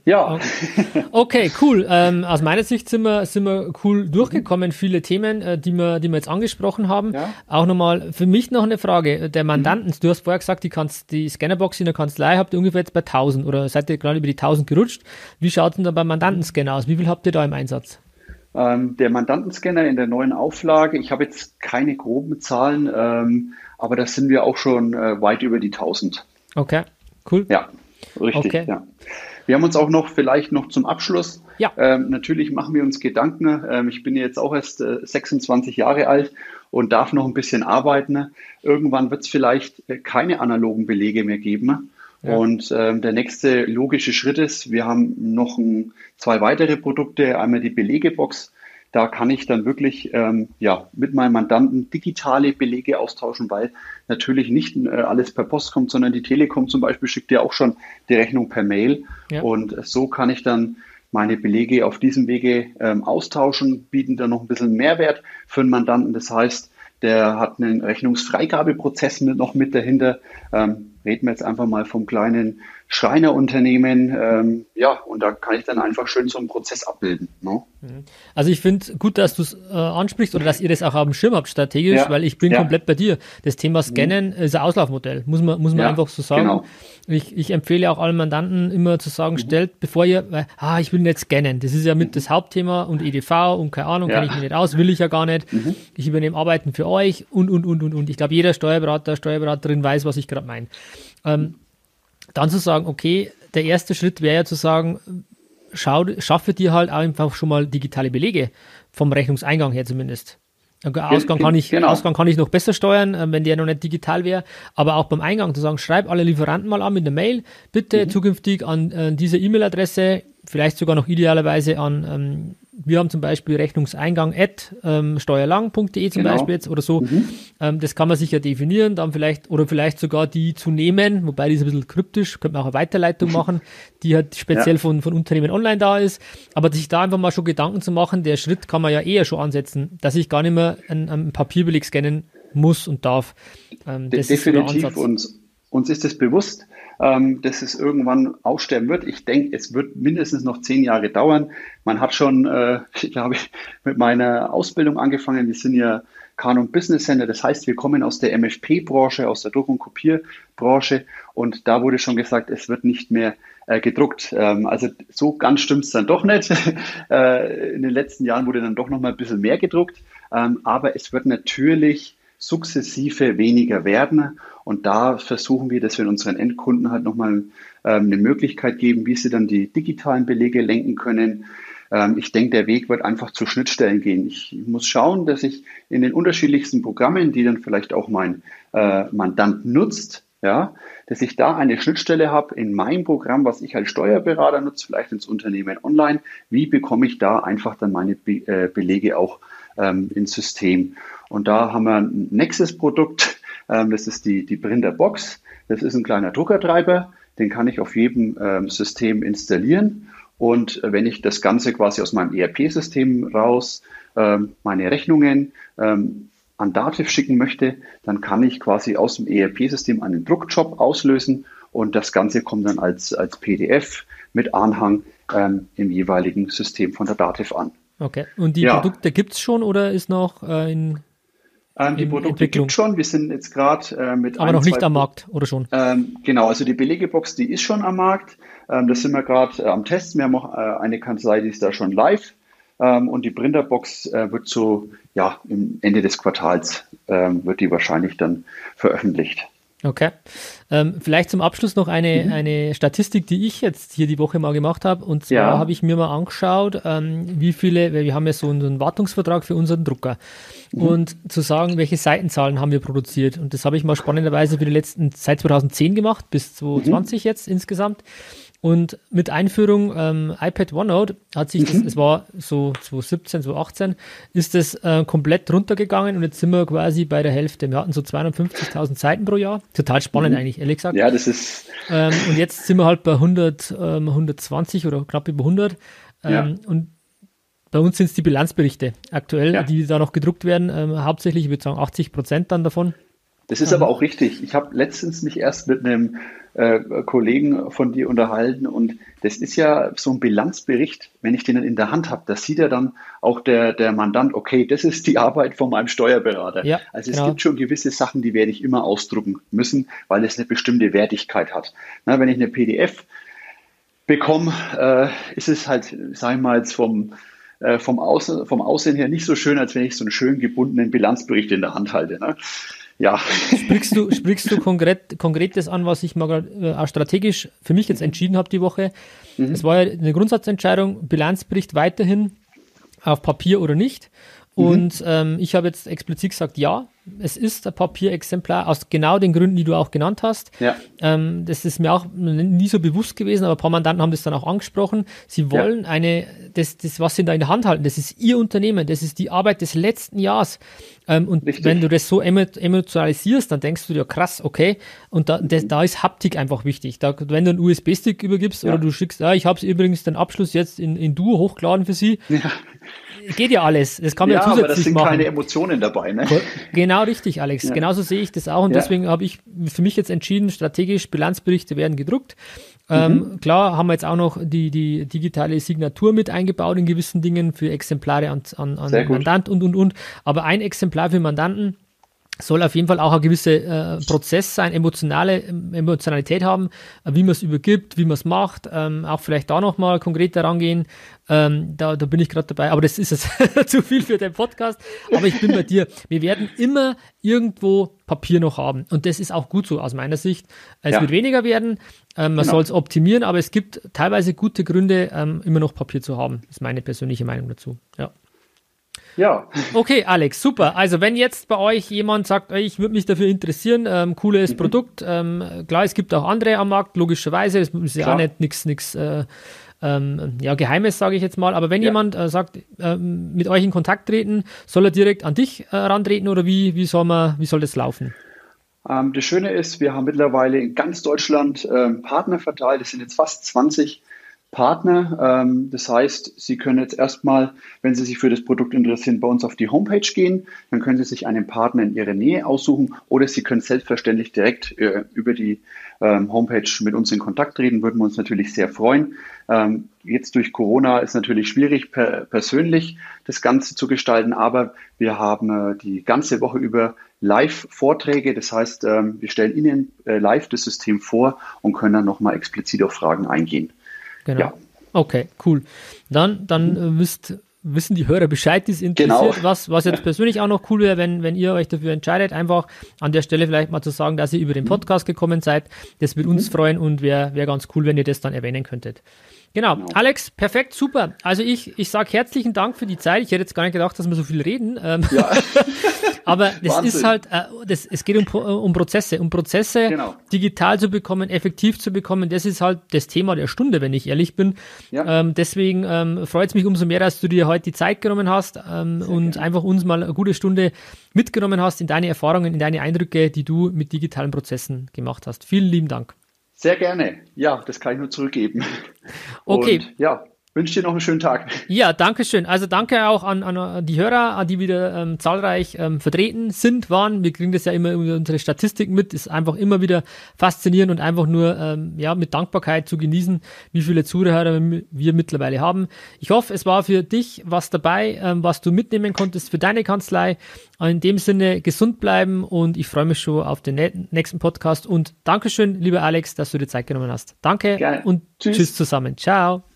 Ja. Okay, cool. Ähm, aus meiner Sicht sind wir, sind wir cool durchgekommen. Viele Themen, äh, die, wir, die wir jetzt angesprochen haben. Ja. Auch nochmal für mich noch eine Frage. Der Mandanten, mhm. du hast vorher gesagt, die, kannst, die Scannerbox in der Kanzlei habt ihr ungefähr jetzt bei 1000 oder seid ihr gerade über die 1000 gerutscht. Wie schaut es denn da beim Mandantenscanner aus? Wie viel habt ihr da im Einsatz? Ähm, der Mandantenscanner in der neuen Auflage, ich habe jetzt keine groben Zahlen, ähm, aber da sind wir auch schon äh, weit über die 1000. Okay, cool. Ja, richtig. Okay. Ja. Wir haben uns auch noch vielleicht noch zum Abschluss. Ja. Ähm, natürlich machen wir uns Gedanken. Ähm, ich bin jetzt auch erst äh, 26 Jahre alt und darf noch ein bisschen arbeiten. Irgendwann wird es vielleicht äh, keine analogen Belege mehr geben. Ja. Und ähm, der nächste logische Schritt ist, wir haben noch ein, zwei weitere Produkte, einmal die Belegebox da kann ich dann wirklich ähm, ja, mit meinem Mandanten digitale Belege austauschen, weil natürlich nicht äh, alles per Post kommt, sondern die Telekom zum Beispiel schickt ja auch schon die Rechnung per Mail. Ja. Und so kann ich dann meine Belege auf diesem Wege ähm, austauschen, bieten dann noch ein bisschen Mehrwert für den Mandanten. Das heißt, der hat einen Rechnungsfreigabeprozess mit, noch mit dahinter. Ähm, reden wir jetzt einfach mal vom kleinen Schreinerunternehmen. Ähm, ja, und da kann ich dann einfach schön so einen Prozess abbilden. Ne? Mhm. Also ich finde gut, dass du es äh, ansprichst oder dass ihr das auch auf dem Schirm habt strategisch, ja. weil ich bin ja. komplett bei dir. Das Thema Scannen mhm. ist ein Auslaufmodell, muss man, muss man ja, einfach so sagen. Genau. Ich, ich empfehle auch allen Mandanten immer zu sagen, mhm. stellt, bevor ihr, weil, ah, ich will nicht scannen. Das ist ja mit mhm. das Hauptthema und EDV und keine Ahnung, kenne ich mich nicht aus, will ich ja gar nicht. Mhm. Ich übernehme Arbeiten für euch und, und, und, und, und. Ich glaube, jeder Steuerberater, Steuerberaterin weiß, was ich gerade meine. Ähm, dann zu sagen, okay, der erste Schritt wäre ja zu sagen, schau, schaffe dir halt einfach schon mal digitale Belege, vom Rechnungseingang her zumindest. Ausgang kann, ich, genau. Ausgang kann ich noch besser steuern, äh, wenn der noch nicht digital wäre. Aber auch beim Eingang zu sagen, schreib alle Lieferanten mal an mit einer Mail. Bitte mhm. zukünftig an äh, diese E-Mail-Adresse, vielleicht sogar noch idealerweise an ähm, wir haben zum Beispiel Rechnungseingang at ähm, steuerlang.de zum genau. Beispiel jetzt oder so. Mhm. Ähm, das kann man sich ja definieren, dann vielleicht oder vielleicht sogar die zu nehmen, wobei die ist ein bisschen kryptisch, könnte man auch eine Weiterleitung machen, die halt speziell ja. von, von Unternehmen online da ist. Aber sich da einfach mal schon Gedanken zu machen, der Schritt kann man ja eher schon ansetzen, dass ich gar nicht mehr ein, ein Papierbeleg scannen muss und darf. Ähm, das Definitiv ist so und uns ist es bewusst, ähm, dass es irgendwann aussterben wird. Ich denke, es wird mindestens noch zehn Jahre dauern. Man hat schon, äh, ich glaube, mit meiner Ausbildung angefangen. Wir sind ja Canon Business Center. Das heißt, wir kommen aus der MFP-Branche, aus der Druck- und Kopierbranche. Und da wurde schon gesagt, es wird nicht mehr äh, gedruckt. Ähm, also so ganz stimmt es dann doch nicht. äh, in den letzten Jahren wurde dann doch noch mal ein bisschen mehr gedruckt. Ähm, aber es wird natürlich sukzessive weniger werden. Und da versuchen wir, dass wir unseren Endkunden halt nochmal ähm, eine Möglichkeit geben, wie sie dann die digitalen Belege lenken können. Ähm, ich denke, der Weg wird einfach zu Schnittstellen gehen. Ich muss schauen, dass ich in den unterschiedlichsten Programmen, die dann vielleicht auch mein äh, Mandant nutzt, ja, dass ich da eine Schnittstelle habe in meinem Programm, was ich als Steuerberater nutze, vielleicht ins Unternehmen online. Wie bekomme ich da einfach dann meine Be äh, Belege auch ähm, ins System? Und da haben wir ein Nexus-Produkt, ähm, das ist die, die Printer Box. Das ist ein kleiner Druckertreiber, den kann ich auf jedem ähm, System installieren. Und äh, wenn ich das Ganze quasi aus meinem ERP-System raus, ähm, meine Rechnungen ähm, an Dativ schicken möchte, dann kann ich quasi aus dem ERP-System einen Druckjob auslösen und das Ganze kommt dann als, als PDF mit Anhang ähm, im jeweiligen System von der Dativ an. Okay, und die ja. Produkte gibt es schon oder ist noch äh, in ähm, die Produkte gibt schon. Wir sind jetzt gerade äh, mit. Aber ein, noch nicht am Markt, oder schon? Ähm, genau, also die Belegebox, die ist schon am Markt. Ähm, das sind wir gerade äh, am Testen. Wir haben auch äh, eine Kanzlei, die ist da schon live. Ähm, und die Printerbox äh, wird so, ja, im Ende des Quartals ähm, wird die wahrscheinlich dann veröffentlicht. Okay. Ähm, vielleicht zum Abschluss noch eine, mhm. eine Statistik, die ich jetzt hier die Woche mal gemacht habe. Und zwar ja. habe ich mir mal angeschaut, ähm, wie viele, weil wir haben ja so einen, Wartungsvertrag für unseren Drucker. Mhm. Und zu sagen, welche Seitenzahlen haben wir produziert. Und das habe ich mal spannenderweise für die letzten, seit 2010 gemacht, bis 2020 mhm. jetzt insgesamt. Und mit Einführung ähm, iPad OneNote hat sich das, mhm. es war so 2017, 2018, ist das äh, komplett runtergegangen und jetzt sind wir quasi bei der Hälfte. Wir hatten so 250.000 Seiten pro Jahr. Total spannend mhm. eigentlich, ehrlich gesagt. Ja, das ist. Ähm, und jetzt sind wir halt bei 100, ähm, 120 oder knapp über 100. Ähm, ja. Und bei uns sind es die Bilanzberichte aktuell, ja. die da noch gedruckt werden. Ähm, hauptsächlich, ich würde sagen, 80 Prozent dann davon. Das ist aber auch richtig. Ich habe letztens mich erst mit einem äh, Kollegen von dir unterhalten und das ist ja so ein Bilanzbericht, wenn ich den dann in der Hand habe, das sieht ja dann auch der, der Mandant, okay, das ist die Arbeit von meinem Steuerberater. Ja, also es genau. gibt schon gewisse Sachen, die werde ich immer ausdrucken müssen, weil es eine bestimmte Wertigkeit hat. Na, wenn ich eine PDF bekomme, äh, ist es halt, sag ich mal jetzt vom äh, vom, Außen, vom Aussehen her nicht so schön, als wenn ich so einen schön gebundenen Bilanzbericht in der Hand halte. Ne? Ja. Sprichst du, sprichst du konkret, konkret das an, was ich mal äh, auch strategisch für mich jetzt entschieden habe die Woche? Mhm. Es war ja eine Grundsatzentscheidung, Bilanzbericht weiterhin auf Papier oder nicht. Mhm. Und ähm, ich habe jetzt explizit gesagt, ja, es ist ein Papierexemplar aus genau den Gründen, die du auch genannt hast. Ja. Ähm, das ist mir auch nie so bewusst gewesen, aber ein paar Mandanten haben das dann auch angesprochen. Sie wollen ja. eine, das, das, was sie da in der Hand halten, das ist ihr Unternehmen, das ist die Arbeit des letzten Jahres. Ähm, und Richtig. wenn du das so emotionalisierst, dann denkst du dir, krass, okay. Und da, das, da ist Haptik einfach wichtig. Da, wenn du einen USB-Stick übergibst ja. oder du schickst, ja, ich habe übrigens den Abschluss jetzt in, in Duo hochgeladen für sie. Ja geht ja alles. Das kann man ja, ja zusätzlich aber das sind machen. keine Emotionen dabei, ne? Genau richtig, Alex. Ja. Genauso sehe ich das auch und ja. deswegen habe ich für mich jetzt entschieden, strategisch Bilanzberichte werden gedruckt. Ähm, mhm. klar haben wir jetzt auch noch die, die digitale Signatur mit eingebaut in gewissen Dingen für Exemplare an, an, an Mandant und und und. Aber ein Exemplar für Mandanten soll auf jeden Fall auch ein gewisser äh, Prozess sein, emotionale Emotionalität haben, wie man es übergibt, wie man es macht, ähm, auch vielleicht da nochmal konkreter rangehen. Ähm, da, da bin ich gerade dabei, aber das ist jetzt zu viel für den Podcast. Aber ich bin bei dir. Wir werden immer irgendwo Papier noch haben. Und das ist auch gut so aus meiner Sicht. Es ja. wird weniger werden. Ähm, man genau. soll es optimieren, aber es gibt teilweise gute Gründe, ähm, immer noch Papier zu haben. Das ist meine persönliche Meinung dazu. Ja. Ja. Okay, Alex, super. Also wenn jetzt bei euch jemand sagt, ich würde mich dafür interessieren, ähm, cooles mhm. Produkt, ähm, klar, es gibt auch andere am Markt, logischerweise, das ist ja auch nicht nichts nix, äh, ähm, ja, Geheimes, sage ich jetzt mal. Aber wenn ja. jemand äh, sagt, äh, mit euch in Kontakt treten, soll er direkt an dich äh, rantreten oder wie, wie, soll man, wie soll das laufen? Ähm, das Schöne ist, wir haben mittlerweile in ganz Deutschland ähm, Partner verteilt, es sind jetzt fast 20 Partner. Ähm, das heißt, Sie können jetzt erstmal, wenn Sie sich für das Produkt interessieren, bei uns auf die Homepage gehen. Dann können Sie sich einen Partner in Ihrer Nähe aussuchen oder Sie können selbstverständlich direkt äh, über die ähm, Homepage mit uns in Kontakt treten. Würden wir uns natürlich sehr freuen. Ähm, jetzt durch Corona ist natürlich schwierig, per, persönlich das Ganze zu gestalten, aber wir haben äh, die ganze Woche über Live-Vorträge. Das heißt, wir stellen Ihnen äh, live das System vor und können dann nochmal explizit auf Fragen eingehen. Genau. Ja. Okay, cool. Dann, dann äh, wisst, wissen die Hörer Bescheid, die es interessiert. Genau. Was, was jetzt persönlich auch noch cool wäre, wenn, wenn ihr euch dafür entscheidet, einfach an der Stelle vielleicht mal zu sagen, dass ihr über den mhm. Podcast gekommen seid. Das würde uns mhm. freuen und wäre wär ganz cool, wenn ihr das dann erwähnen könntet. Genau. genau. Alex, perfekt, super. Also ich, ich sage herzlichen Dank für die Zeit. Ich hätte jetzt gar nicht gedacht, dass wir so viel reden. Ähm, ja. Aber das ist halt, äh, das, es geht um, äh, um Prozesse, um Prozesse genau. digital zu bekommen, effektiv zu bekommen. Das ist halt das Thema der Stunde, wenn ich ehrlich bin. Ja. Ähm, deswegen ähm, freut es mich umso mehr, dass du dir heute die Zeit genommen hast ähm, und gerne. einfach uns mal eine gute Stunde mitgenommen hast in deine Erfahrungen, in deine Eindrücke, die du mit digitalen Prozessen gemacht hast. Vielen lieben Dank. Sehr gerne. Ja, das kann ich nur zurückgeben. Okay. Und, ja, wünsche dir noch einen schönen Tag. Ja, danke schön. Also danke auch an, an die Hörer, die wieder ähm, zahlreich ähm, vertreten sind, waren. Wir kriegen das ja immer über unsere Statistiken mit. Ist einfach immer wieder faszinierend und einfach nur ähm, ja mit Dankbarkeit zu genießen, wie viele Zuhörer wir mittlerweile haben. Ich hoffe, es war für dich was dabei, ähm, was du mitnehmen konntest für deine Kanzlei. In dem Sinne gesund bleiben und ich freue mich schon auf den nächsten Podcast und Dankeschön, lieber Alex, dass du dir Zeit genommen hast. Danke Gerne. und tschüss. tschüss zusammen. Ciao.